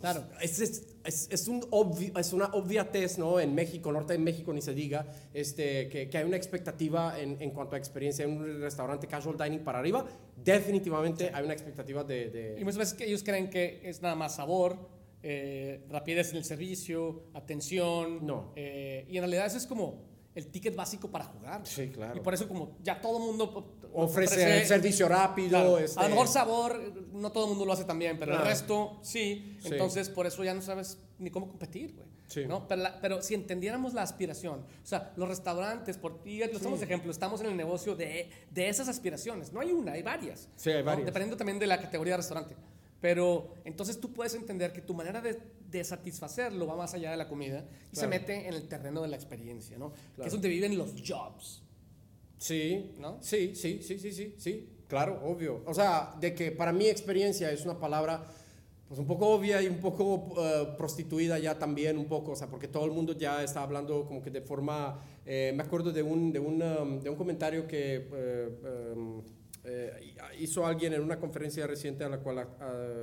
Claro. Es, es, es, es un obvi- es una obviatez, ¿no? En México, norte de México, ni se diga, este, que, que hay una expectativa en, en cuanto a experiencia en un restaurante casual dining para arriba. Definitivamente hay una expectativa de... de- Y muchas veces que ellos creen que es nada más sabor, eh, rapidez en el servicio, atención. No. eh, y en realidad eso es como el ticket básico para jugar. Sí, claro. Y por eso como ya todo el mundo ofrece, servicio rápido. Claro, este- A lo mejor sabor, no todo el mundo lo hace también, pero Claro. el resto sí. Sí. Entonces, por eso ya no sabes ni cómo competir, güey. Sí. ¿no? Pero, la- pero si entendiéramos la aspiración, o sea, los restaurantes, por, y ejemplo, estamos en el negocio de, de esas aspiraciones. No hay una, hay varias. Sí, hay ¿no? varias. Dependiendo también de la categoría de restaurante. Pero entonces tú puedes entender que tu manera de, de satisfacerlo va más allá de la comida y se Claro. mete en el terreno de la experiencia, ¿no? Que Claro. es donde viven los jobs. Sí, ¿No? Sí, sí, sí, sí, sí, sí, claro, obvio. O sea, de que para mi experiencia es una palabra, pues un poco obvia y un poco eh, prostituida ya también, un poco, o sea, porque todo el mundo ya está hablando como que de forma, eh, me acuerdo de un, de un, um, de un comentario que eh, um, eh, hizo alguien en una conferencia reciente a la cual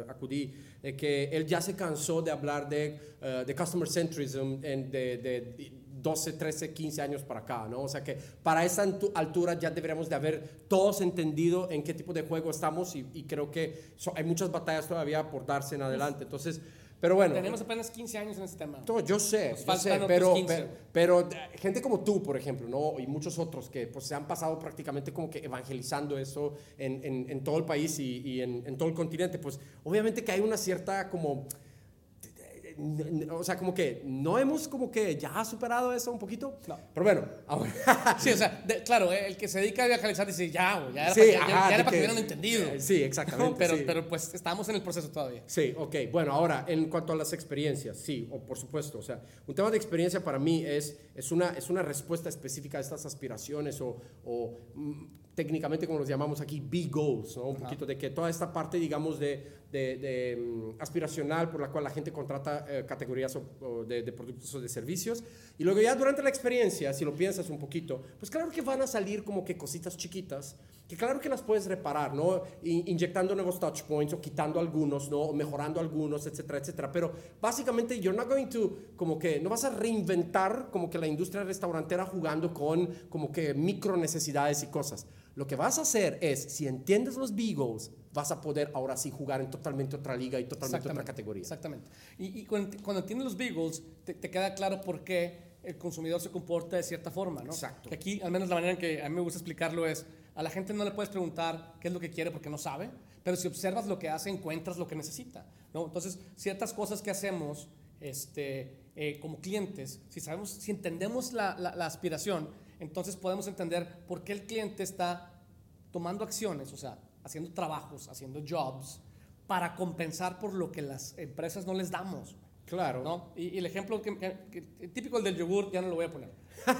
acudí, que él ya se cansó de hablar de, uh, de customer centrism, en, de, de 12, 13, 15 años para acá, ¿no? O sea que para esa altura ya deberíamos de haber todos entendido en qué tipo de juego estamos y, y creo que so, hay muchas batallas todavía por darse en adelante. Entonces, pero bueno. Tenemos apenas 15 años en este tema. Todo, yo sé, yo sé pero, pero, pero, gente como tú, por ejemplo, ¿no? Y muchos otros que pues, se han pasado prácticamente como que evangelizando eso en, en, en todo el país y, y en, en todo el continente, pues obviamente que hay una cierta como o sea, como que no hemos como que ya superado eso un poquito. No. Pero bueno, ahora. sí, o sea, claro, el que se dedica a viajar dice, ya, ya era sí, para, que, ya, era para que, hubieran entendido. Eh, sí, exactamente. pero, pero pues estamos en el proceso todavía. Sí, ok. Bueno, ahora, en cuanto a las experiencias, sí, o por supuesto, o sea, un tema de experiencia para mí es, es, una, es una respuesta específica a estas aspiraciones o, o mm, técnicamente como los llamamos aquí, big goals, ¿no? Un poquito de que toda esta parte, digamos, de, de, de um, aspiracional por la cual la gente contrata eh, categorías de, productos o de servicios. Y luego ya durante la experiencia, si lo piensas un poquito, pues claro que van a salir como que cositas chiquitas, que claro que las puedes reparar, ¿no? inyectando nuevos touch points o quitando algunos, ¿no? O mejorando algunos, etcétera, etcétera. Pero básicamente you're not going to, como que no vas a reinventar como que la industria restaurantera jugando con como que micro necesidades y cosas. Lo que vas a hacer es, si entiendes los Beagles, vas a poder ahora sí jugar en totalmente otra liga y totalmente otra categoría. Exactamente. Y, y cuando, cuando, entiendes los Beagles, te, te, queda claro por qué el consumidor se comporta de cierta forma, ¿no? Exacto. Que aquí, al menos la manera en que a mí me gusta explicarlo es, a la gente no le puedes preguntar qué es lo que quiere porque no sabe, pero si observas lo que hace, encuentras lo que necesita, ¿no? Entonces, ciertas cosas que hacemos este, eh, como clientes, si sabemos, si entendemos la, la, la aspiración, entonces podemos entender por qué el cliente está tomando acciones, o sea, haciendo trabajos, haciendo jobs, para compensar por lo que las empresas no les damos. Claro. ¿no? Y, y el ejemplo que, que, que, típico el del yogur ya no lo voy a poner.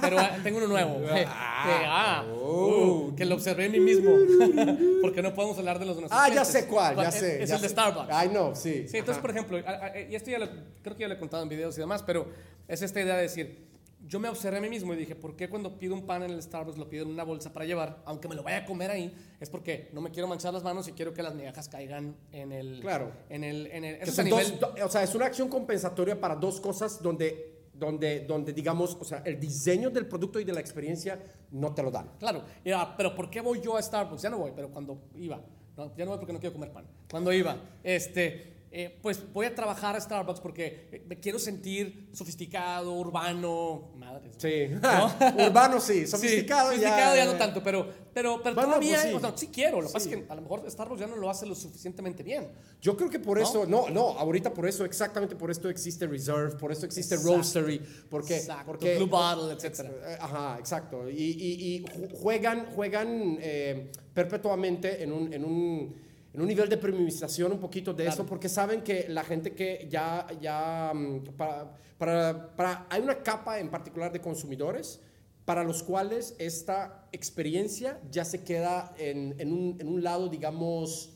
Pero tengo uno nuevo. que, ah, oh. uh, que lo observé en mí mismo. Porque no podemos hablar de los de nuestros Ah, ya sé cuál, ya sé. Es ya el sé. de Starbucks. Ay, no, sí. Sí, entonces, Ajá. por ejemplo, y esto ya lo, creo que ya lo he contado en videos y demás, pero es esta idea de decir, yo me observé a mí mismo y dije, ¿por qué cuando pido un pan en el Starbucks lo pido en una bolsa para llevar, aunque me lo vaya a comer ahí? Es porque no me quiero manchar las manos y quiero que las migajas caigan en el... Claro. En el... En el eso es nivel... dos, o sea, es una acción compensatoria para dos cosas donde donde, donde digamos, o sea, el diseño del producto y de la experiencia no te lo dan. Claro, ya, pero ¿por qué voy yo a Starbucks? Ya no voy, pero cuando iba, ¿no? ya no voy porque no quiero comer pan. Cuando iba, este, eh, pues voy a trabajar a Starbucks porque me quiero sentir sofisticado, urbano, madre. Sí, ¿no? urbano sí, sofisticado, sí, ya. Sofisticado ya no tanto, pero, pero, pero bueno, todavía, pues sí. O sea, sí. quiero. Lo que pasa es que a lo mejor Starbucks ya no lo hace lo suficientemente bien. Yo creo que por eso, no, no, ahorita por eso, exactamente por esto existe Reserve, por eso existe exacto. Roastery, porque, exacto. porque Blue Bottle, etcétera. Ajá, exacto. Y, y, y juegan, juegan eh, perpetuamente en un, en un en un nivel de premiumización un poquito de claro. eso, porque saben que la gente que ya, ya para, para, para, hay una capa en particular de consumidores para los cuales esta experiencia ya se queda en, en, un, en un lado, digamos,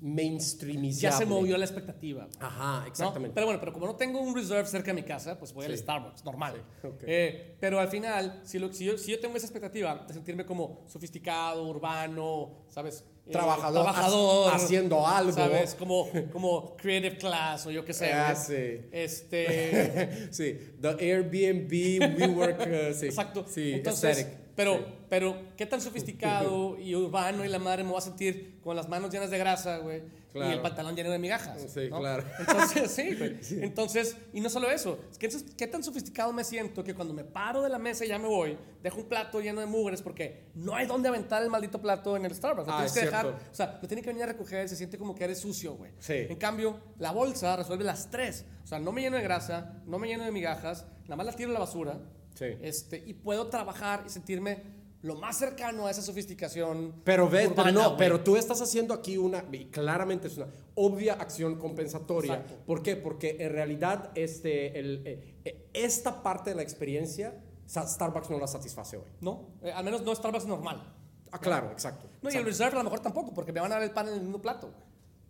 mainstreamizable. Ya se movió la expectativa. Ajá, exactamente. ¿no? Pero bueno, pero como no tengo un reserve cerca de mi casa, pues voy sí. al Starbucks, normal. Sí. Okay. Eh, pero al final, si, lo, si, yo, si yo tengo esa expectativa de sentirme como sofisticado, urbano, ¿sabes? Trabajador, eh, trabajador haciendo algo. ¿Sabes? Como, como creative class o yo qué sé. Ah, sí. Este. sí. The Airbnb, WeWork. Uh, sí. Exacto. Sí, Entonces, aesthetic. Pero, sí. pero, ¿qué tan sofisticado y urbano y la madre me va a sentir con las manos llenas de grasa, güey? Claro. Y el pantalón lleno de migajas. Sí, ¿no? claro. Entonces, sí, güey. Sí. Entonces, y no solo eso, ¿qué, ¿qué tan sofisticado me siento que cuando me paro de la mesa y ya me voy, dejo un plato lleno de mugres porque no hay dónde aventar el maldito plato en el Starbucks. Lo ah, tienes que cierto. dejar, o sea, lo tiene que venir a recoger, se siente como que eres sucio, güey. Sí. En cambio, la bolsa resuelve las tres. O sea, no me lleno de grasa, no me lleno de migajas, nada más la tiro a la basura. Sí. Este, y puedo trabajar y sentirme lo más cercano a esa sofisticación. Pero ves, urbana, pero no, wey. pero tú estás haciendo aquí una, y claramente es una obvia acción compensatoria. Exacto. ¿Por qué? Porque en realidad este, el, eh, esta parte de la experiencia, Starbucks no la satisface hoy. No, eh, al menos no Starbucks normal. Ah, claro, exacto. No, exacto. y el Reserve a lo mejor tampoco, porque me van a dar el pan en el mismo plato.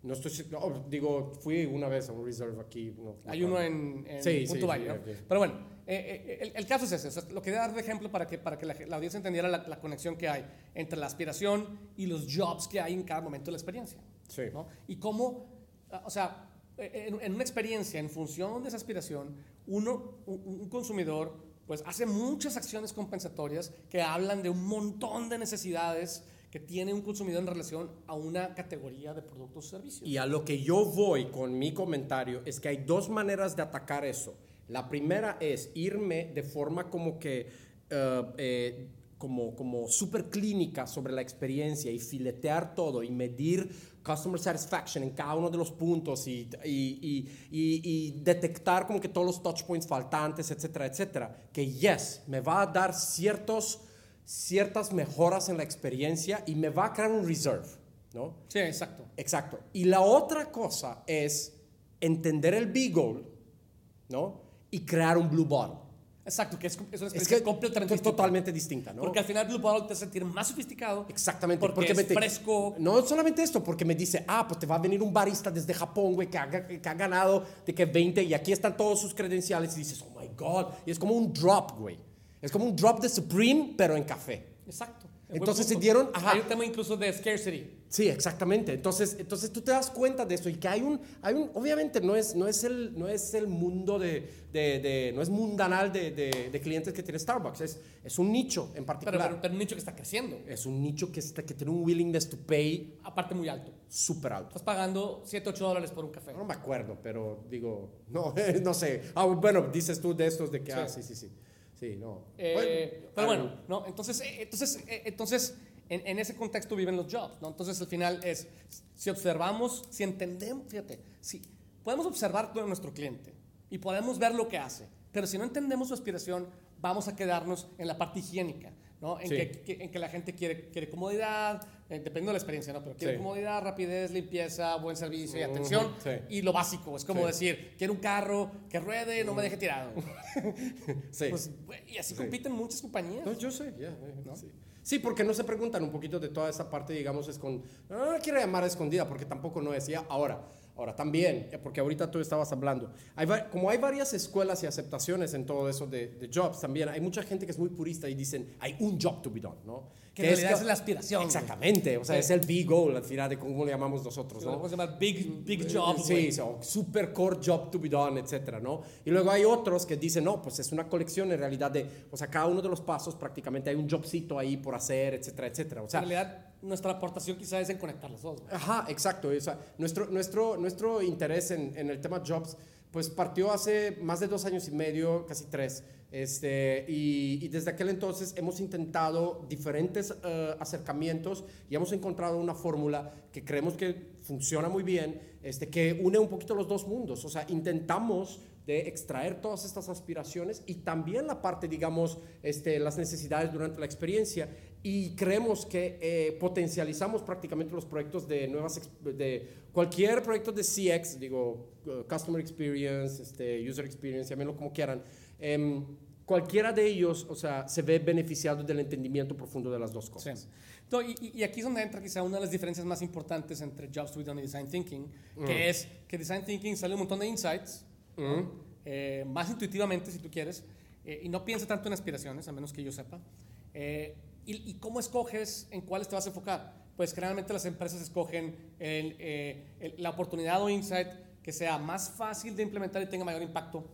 No estoy, no, digo, fui una vez a un reserve aquí. no, Hay uno en, en Sí, Punto sí, Valle, sí, ¿no? Pero bueno, eh, eh, el, el caso es ese. o sea, lo quería dar de ejemplo para que, para que la, la audiencia entendiera la, la conexión que hay entre la aspiración y los jobs que hay en cada momento de la experiencia. Sí. ¿no? Y cómo, ah, o sea, eh, en, en una experiencia, en función de esa aspiración, uno, un, un consumidor, pues hace muchas acciones compensatorias que hablan de un montón de necesidades que tiene un consumidor en relación a una categoría de productos o servicios. Y a lo que yo voy con mi comentario es que hay dos maneras de atacar eso. La primera es irme de forma como que, eh, eh, como, como súper clínica sobre la experiencia y filetear todo y medir customer satisfaction en cada uno de los puntos y, y, y, y- y detectar como que todos los touch points faltantes, etcétera, etcétera. Que yes, me va a dar ciertos, ciertas mejoras en la experiencia y me va a crear un reserve, ¿no? Sí, exacto. Exacto. Y la otra cosa es entender el big goal, ¿no? Y crear un blue bottle. Exacto, que es, es una Es experiencia que completamente es distinta. totalmente distinta, ¿no? Porque al final Blue Bottle te hace sentir más sofisticado. Exactamente. Porque, es me te- fresco. No solamente esto, porque me dice, ah, pues te va a venir un barista desde Japón, güey, que, ha- que ha ganado de que 20 y aquí están todos sus credenciales y dices, oh my God. Y es como un drop, güey. Es como un drop de Supreme, pero en café. Exacto. Entonces se dieron- ajá. Hay un tema incluso de scarcity. Sí, exactamente. Entonces, entonces tú te das cuenta de eso y que hay un, hay un obviamente no es, no es, el, no es el mundo de, de, de- no es mundanal de, de- de clientes que tiene Starbucks, es, es un nicho en Pero, particular. pero, pero un nicho que está creciendo. es un nicho que, está, que tiene un willingness to pay Aparte muy alto. súper alto. Estás pagando 7, 8 dólares por un café. No me acuerdo, pero digo, no, no sé. Ah, bueno, dices tú de estos de que, Sí. ah, sí, sí, sí. Sí, no. Eh, pero bueno, ¿no? Entonces, eh, entonces, eh, entonces en, en ese contexto viven los jobs, ¿no? Entonces, al final es, si observamos, si entendemos, fíjate, si podemos observar todo nuestro cliente y podemos ver lo que hace, pero si no entendemos su aspiración, vamos a quedarnos en la parte higiénica, ¿no? En, Sí. que, que- en que la gente quiere, quiere comodidad, eh, dependiendo de la experiencia, ¿no? Pero quiere Sí. comodidad, rapidez, limpieza, buen servicio y Ujú, atención. sí. Y lo básico, es como Sí. decir, quiero un carro que ruede, no me deje tirado. Sí. Pues, y así Sí. compiten muchas compañías. No, yo sé, ya. eh, sí. Sí, porque no se preguntan un poquito de toda esa parte, digamos, es con, no la quiero llamar escondida, porque tampoco no. Ya, ahora, ahora también, eh, porque ahorita tú estabas hablando, hay, como hay varias escuelas y aceptaciones en todo eso de, de jobs, también hay mucha gente que es muy purista y dicen, hay un job to be done, ¿no? Que en realidad es la aspiración. Exactamente, o sea, Sí. es el big goal, al final, de cómo le llamamos nosotros, Lo ¿no? podemos llamar big, big job, Sí, so, super core job to be done, etcétera, ¿no? Y luego hay otros que dicen, no, pues es una colección en realidad de, o sea, cada uno de los pasos prácticamente hay un jobcito ahí por hacer, etcétera, etcétera. O sea, en realidad, nuestra aportación quizás es en conectar los dos. Ajá, exacto. O sea, nuestro, nuestro, nuestro interés en, en el tema jobs, pues partió hace más de dos años y medio, casi tres. Este, y, y desde aquel entonces hemos intentado diferentes eh, acercamientos y hemos encontrado una fórmula que creemos que funciona muy bien, este, que une un poquito los dos mundos. O sea, intentamos de extraer todas estas aspiraciones y también la parte, digamos, este, las necesidades durante la experiencia y creemos que eh, potencializamos prácticamente los proyectos de nuevas, de cualquier proyecto de CX, digo, uh, Customer Experience, este, User Experience, llámenlo como quieran, em, cualquiera de ellos, o sea, se ve beneficiado del entendimiento profundo de las dos Sí. cosas. No, y, y- y aquí es donde entra quizá una de las diferencias más importantes entre Jobs to be done y Design Thinking, que es que Design Thinking sale un montón de insights, ¿no? Eh, más intuitivamente si tú quieres, eh, y no piensa tanto en aspiraciones, a menos que yo sepa. Eh, y, y cómo escoges en cuáles te vas a enfocar? Pues generalmente las empresas escogen el, eh, el- la oportunidad o insight que sea más fácil de implementar y tenga mayor impacto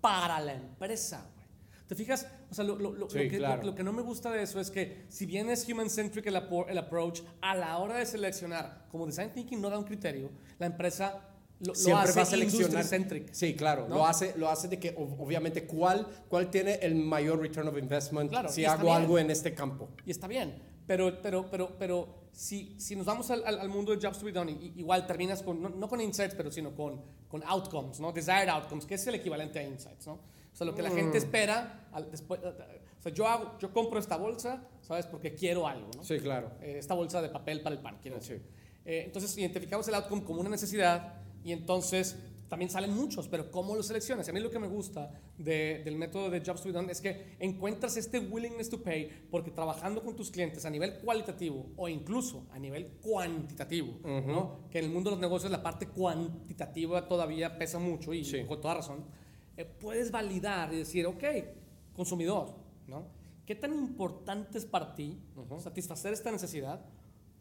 para la empresa. güey. ¿Te fijas? O sea, lo, lo- lo- Sí, que, claro. lo que no me gusta de eso es que si bien es human-centric el, el approach, a la hora de seleccionar, como design thinking no da un criterio, la empresa lo, Siempre va a hace seleccionar. industry-centric. Sí, claro. ¿no? Lo, hace, lo hace de que, ob- obviamente, ¿cuál, cuál tiene el mayor return of investment Claro, si hago bien. algo en este campo? Y está bien, pero, pero, pero, pero si, si nos vamos al, al- mundo de jobs to be done, igual terminas con, no, no con insights, pero sino con, con outcomes, ¿no? Desired outcomes, que es el equivalente a insights, ¿no? O sea, lo que la gente espera, al- después, o sea, yo, hago, yo compro esta bolsa, ¿sabes? Porque quiero algo, ¿no? Sí, claro. Eh, esta bolsa de papel para el pan, quiero Sí. decir. Eh, entonces, identificamos el outcome como una necesidad y entonces también salen muchos, pero ¿cómo los seleccionas? A mí lo que me gusta de- del método de Jobs to be Done es que encuentras este willingness to pay porque trabajando con tus clientes a nivel cualitativo o incluso a nivel cuantitativo, ¿no? que en el mundo de los negocios la parte cuantitativa todavía pesa mucho y Sí. con toda razón, eh, puedes validar y decir, ok, consumidor, ¿no? ¿qué tan importante es para ti satisfacer esta necesidad?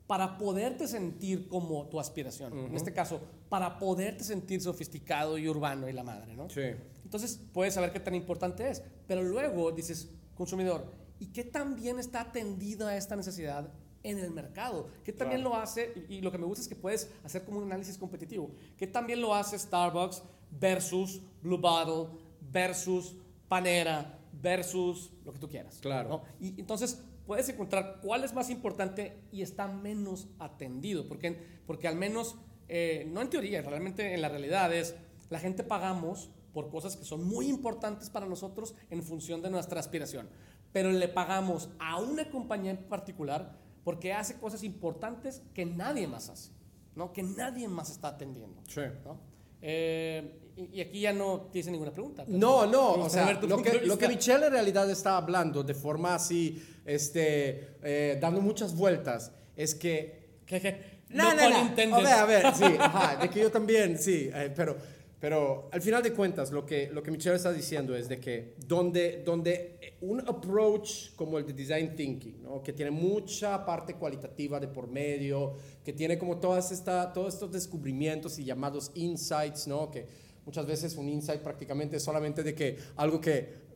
Para poderte sentir como tu aspiración. En este caso, para poderte sentir sofisticado y urbano y la madre, ¿no? Sí. Entonces, puedes saber qué tan importante es. Pero luego dices, consumidor, ¿y qué tan bien está atendida esta necesidad en el mercado? ¿Qué también Claro. lo hace? Y, y lo que me gusta es que puedes hacer como un análisis competitivo. ¿Qué también lo hace Starbucks versus Blue Bottle versus Panera versus lo que tú quieras? Claro. ¿no? Y entonces puedes encontrar cuál es más importante y está menos atendido, porque, porque al menos, eh, no en teoría, realmente en la realidad es, la gente pagamos por cosas que son muy importantes para nosotros en función de nuestra aspiración, pero le pagamos a una compañía en particular porque hace cosas importantes que nadie más hace, ¿no? que nadie más está atendiendo. Sí. ¿no? Eh, y, y aquí ya no hice ninguna pregunta. No, no, o sea, lo que, lo que. Michelle en realidad está hablando de forma así, este, eh, dando muchas vueltas, es que... Que- que- No, no, no. intended. A ver, a ver, sí, ajá, de que yo también, sí, eh, pero, pero al final de cuentas, lo que, lo que Michelle está diciendo es de que donde, donde un approach como el de Design Thinking, ¿no? que tiene mucha parte cualitativa de por medio, que tiene como todas esta, todos estos descubrimientos y llamados insights, ¿no? que muchas veces un insight prácticamente es solamente de que algo que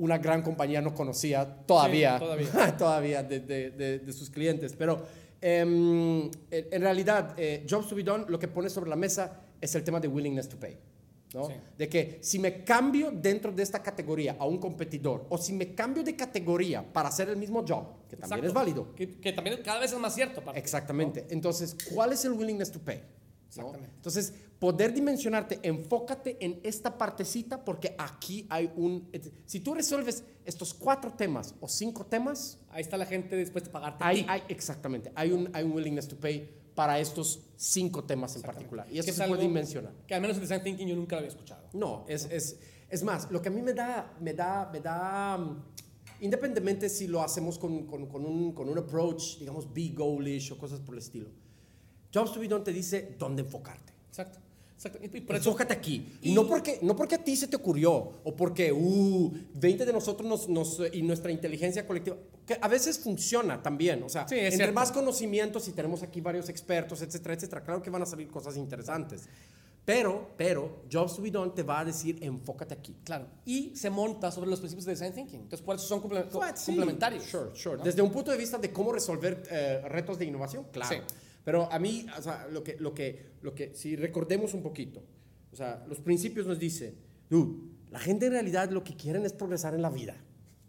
una gran compañía no conocía todavía, Sí, todavía. todavía de, de- de- de sus clientes. Pero em, en, realidad, eh, Jobs to be Done lo que pone sobre la mesa es el tema de willingness to pay. ¿no? Sí. De que si me cambio dentro de esta categoría a un competidor o si me cambio de categoría para hacer el mismo job, que también Exacto. es válido. Que, que también cada vez es más cierto. Exactamente. Entonces, ¿cuál es el willingness to pay? ¿no? Exactamente. Entonces, poder dimensionarte, enfócate en esta partecita porque aquí hay un... Si tú resuelves estos cuatro temas o cinco temas. Ahí está la gente dispuesta a pagarte. hay, hay exactamente, hay un, hay un willingness to pay para estos cinco temas en particular. Y Que eso es se puede dimensionar. Que al menos en Design Thinking yo nunca lo había escuchado. No, es, es, es más, lo que a mí me da, me da, me da, mm, independientemente si lo hacemos con, con, con un, con un approach, digamos, be goalish o cosas por el estilo. Jobs to be done te dice dónde enfocarte. Exacto. Exacto. Y, por eso, Enfócate aquí. Y, no, porque, no porque a ti se te ocurrió o porque, uh, 20 de nosotros nos, nos- y nuestra inteligencia colectiva, que a veces funciona también. O sea, Sí, entre cierto. más conocimientos y tenemos aquí varios expertos, etcétera, etcétera, claro que van a salir cosas interesantes. Pero, pero, Jobs to be done te va a decir, enfócate aquí. claro. Y se monta sobre los principios de Design Thinking. Entonces, por eso son What? Complementarios. Sure, sure. ¿no? Desde un punto de vista de cómo resolver eh, retos de innovación, claro. Sí. Pero a mí, o lo que, lo que, lo que, si recordemos un poquito, o sea, los principios nos dicen, dude, la gente en realidad lo que quieren es progresar en la vida.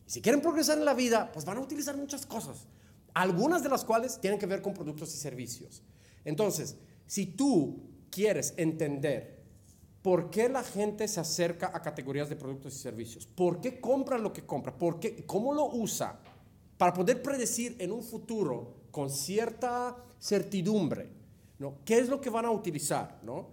Y si quieren progresar en la vida, pues van a utilizar muchas cosas, algunas de las cuales tienen que ver con productos y servicios. Entonces, si tú quieres entender ¿Por qué la gente se acerca a categorías de productos y servicios? ¿Por qué compra lo que compra? ¿Por qué, ¿Cómo lo usa? Para poder predecir en un futuro con cierta certidumbre, ¿no? ¿Qué es lo que van a utilizar, ¿no?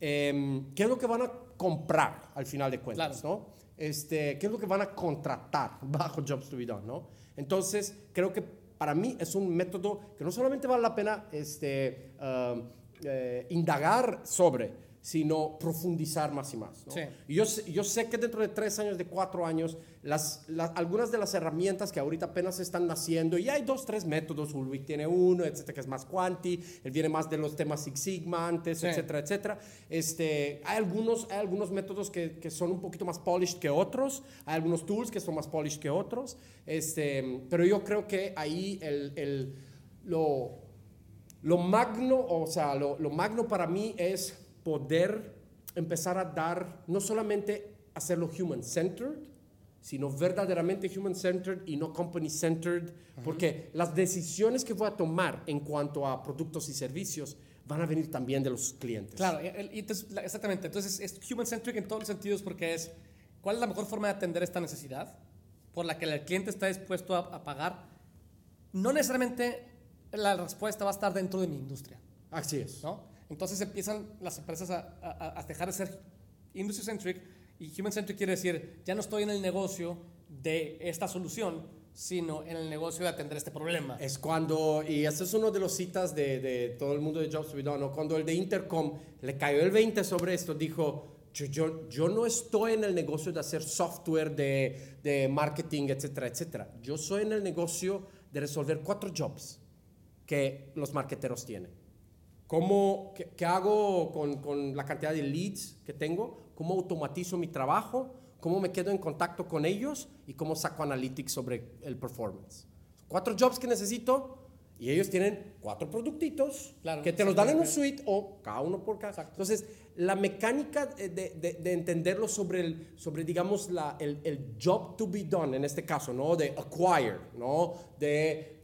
Em, ¿Qué es lo que van a comprar al final de cuentas, Claro. ¿no? Este, ¿Qué es lo que van a contratar bajo Jobs to be Done, ¿no? Entonces, creo que para mí es un método que no solamente vale la pena este, um, eh, indagar sobre, sino profundizar más y más. ¿no? Sí. Y yo, sé- yo sé que dentro de tres años, de cuatro años, las, las- algunas de las herramientas que ahorita apenas están naciendo, y hay dos, tres métodos, Ulrich tiene uno, etcétera, que es más quanti, él viene más de los temas Six Sigma antes, Sí. etcétera, etcétera. Este, hay, algunos, hay algunos métodos que, que son un poquito más polished que otros, hay algunos tools que son más polished que otros, este, pero yo creo que ahí el, el- lo, lo magno, o sea, lo, lo magno para mí es poder empezar a dar, no solamente hacerlo human-centered, sino verdaderamente human-centered y no company-centered, porque las decisiones que voy a tomar en cuanto a productos y servicios van a venir también de los clientes. Claro, y- entonces, exactamente. Entonces es human-centric en todos los sentidos porque es cuál es la mejor forma de atender esta necesidad por la que el cliente está dispuesto a, a pagar. No necesariamente la respuesta va a estar dentro de mi industria, Así es. ¿no? Entonces empiezan las empresas a, dejar de ser industry-centric y human-centric quiere decir, ya no estoy en el negocio de esta solución, sino en el negocio de atender este problema. Es cuando, y este es uno de los citas de, todo el mundo de Jobs be Done, cuando el de Intercom le cayó el 20 sobre esto, dijo, yo, yo, yo no estoy en el negocio de hacer software, de, de marketing, etcétera, etcétera. Yo soy en el negocio de resolver cuatro jobs que los marketeros tienen. ¿Cómo, qué, qué hago con, con la cantidad de leads que tengo? ¿Cómo automatizo mi trabajo? ¿Cómo me quedo en contacto con ellos? ¿Y cómo saco analytics sobre el performance? Cuatro jobs que necesito y ellos tienen cuatro productitos Claro, que te los dan en un suite o cada uno por cada. Entonces, la mecánica de, de- de entenderlo sobre, el, sobre digamos, la, el, el job to be done, en este caso, ¿no? De acquire, ¿no? De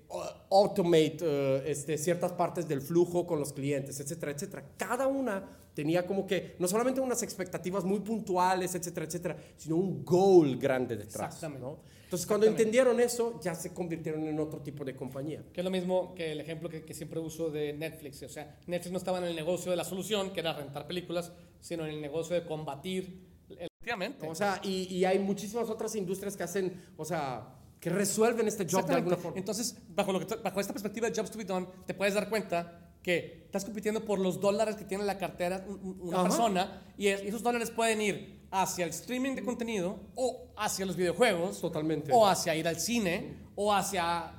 automate uh, este, ciertas partes del flujo con los clientes, etcétera, etcétera. Cada una tenía como que no solamente unas expectativas muy puntuales, etcétera, etcétera, sino un goal grande detrás. Exactamente. ¿no? Entonces, cuando Exactamente. entendieron eso, ya se convirtieron en otro tipo de compañía. Que es lo mismo que el ejemplo que, que siempre uso de Netflix. O sea, Netflix no estaba en el negocio de la solución, que era rentar películas, sino en el negocio de combatir. Efectivamente. O sea, y, y hay muchísimas otras industrias que hacen, o sea, que resuelven este job de alguna forma. Entonces, bajo, lo que bajo esta perspectiva de Jobs to be Done, te puedes dar cuenta que estás compitiendo por los dólares que tiene la cartera un- un- una Ajá. persona y, es- y esos dólares pueden ir hacia el streaming de contenido o hacia los videojuegos Totalmente. o hacia ir al cine o hacia...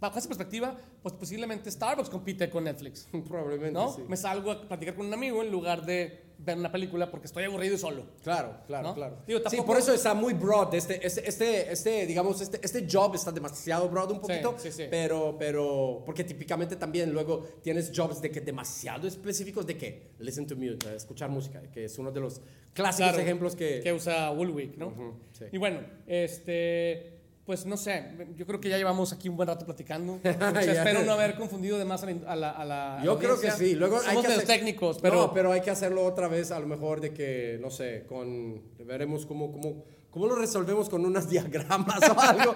Bajo esa perspectiva, pues posiblemente Starbucks compite con Netflix. Probablemente, ¿no? sí. Me salgo a platicar con un amigo en lugar de ver una película porque estoy aburrido y solo. Claro, claro, ¿No? claro. Digo, sí, por eso está muy broad. Este, este, este, este, digamos, este, este job está demasiado broad un poquito. sí, sí. Pero, pero, porque típicamente también luego tienes jobs de que demasiado específicos de que listen to music, escuchar música, que es uno de los clásicos Claro, ejemplos que. que usa Woolwick, ¿no? Ujú, sí. Y bueno, este, pues no sé, yo creo que ya llevamos aquí un buen rato platicando. Espero no haber confundido de más a la, a la- a la Yo creo que sí. Luego hay Somos que los hacer- técnicos, pero, No, pero hay que hacerlo otra vez, a lo mejor de que, no sé, con. Veremos cómo, cómo, cómo lo resolvemos con unos diagramas o algo.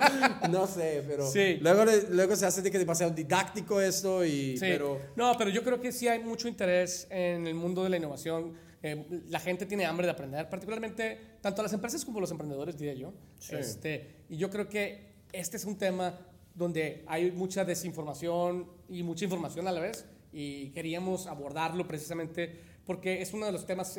No sé, pero. Sí. Luego, luego se hace de que demasiado didáctico esto y. Sí. Pero. No, pero yo creo que sí hay mucho interés en el mundo de la innovación. Eh, la gente tiene hambre de aprender, particularmente tanto las empresas como los emprendedores, diría yo. Sí. Este, y yo creo que este es un tema donde hay mucha desinformación y mucha información a la vez. Y queríamos abordarlo precisamente porque es uno de los temas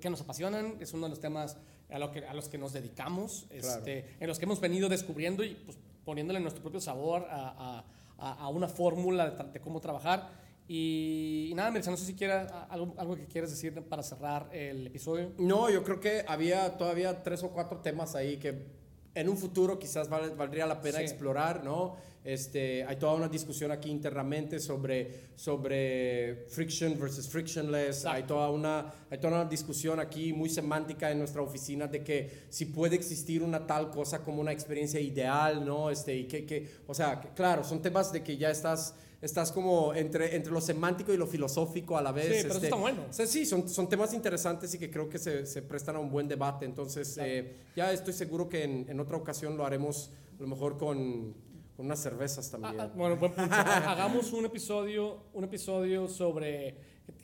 que nos apasionan, es uno de los temas a, lo que, a los que nos dedicamos, Claro. este, en los que hemos venido descubriendo y pues, poniéndole nuestro propio sabor a, a- a- a una fórmula de cómo trabajar. Y, y nada, Mirza, no sé si quieras a- algo, algo que quieras decir para cerrar el episodio. No, yo creo que había todavía tres o cuatro temas ahí que en un futuro quizás val- valdría la pena Sí. explorar, ¿no? Este, hay toda una discusión aquí internamente sobre, sobre friction versus frictionless. Hay toda, una, hay toda una discusión aquí muy semántica en nuestra oficina de que si puede existir una tal cosa como una experiencia ideal, ¿no? Este, y que, que, o sea, que, claro, son temas de que ya estás, estás como entre, entre lo semántico y lo filosófico a la vez. Sí, pero eso este, está bueno. o sea, sí, son, son temas interesantes y que creo que se, se prestan a un buen debate. Entonces, Claro. eh, ya estoy seguro que en, en otra ocasión lo haremos a lo mejor con, con unas cervezas también. Ah, ah, bueno, buen punto. Hagamos un episodio, un episodio sobre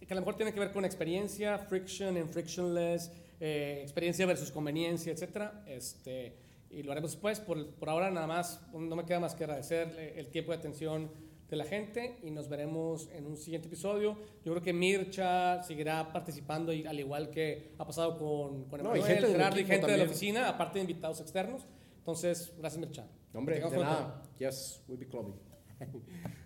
que a lo mejor tiene que ver con experiencia, friction and frictionless, eh, experiencia versus conveniencia, etcétera. Este, y lo haremos después. Por, por ahora nada más, no me queda más que agradecer el tiempo de atención de la gente y nos veremos en un siguiente episodio. Yo creo que Mircha seguirá participando y, al igual que ha pasado con, con No, y Emanuel, gente del Gerardo y equipo gente de la oficina, aparte de invitados externos. Entonces, gracias Mircha. Hombre, de nada. Yes, we'll be clubbing.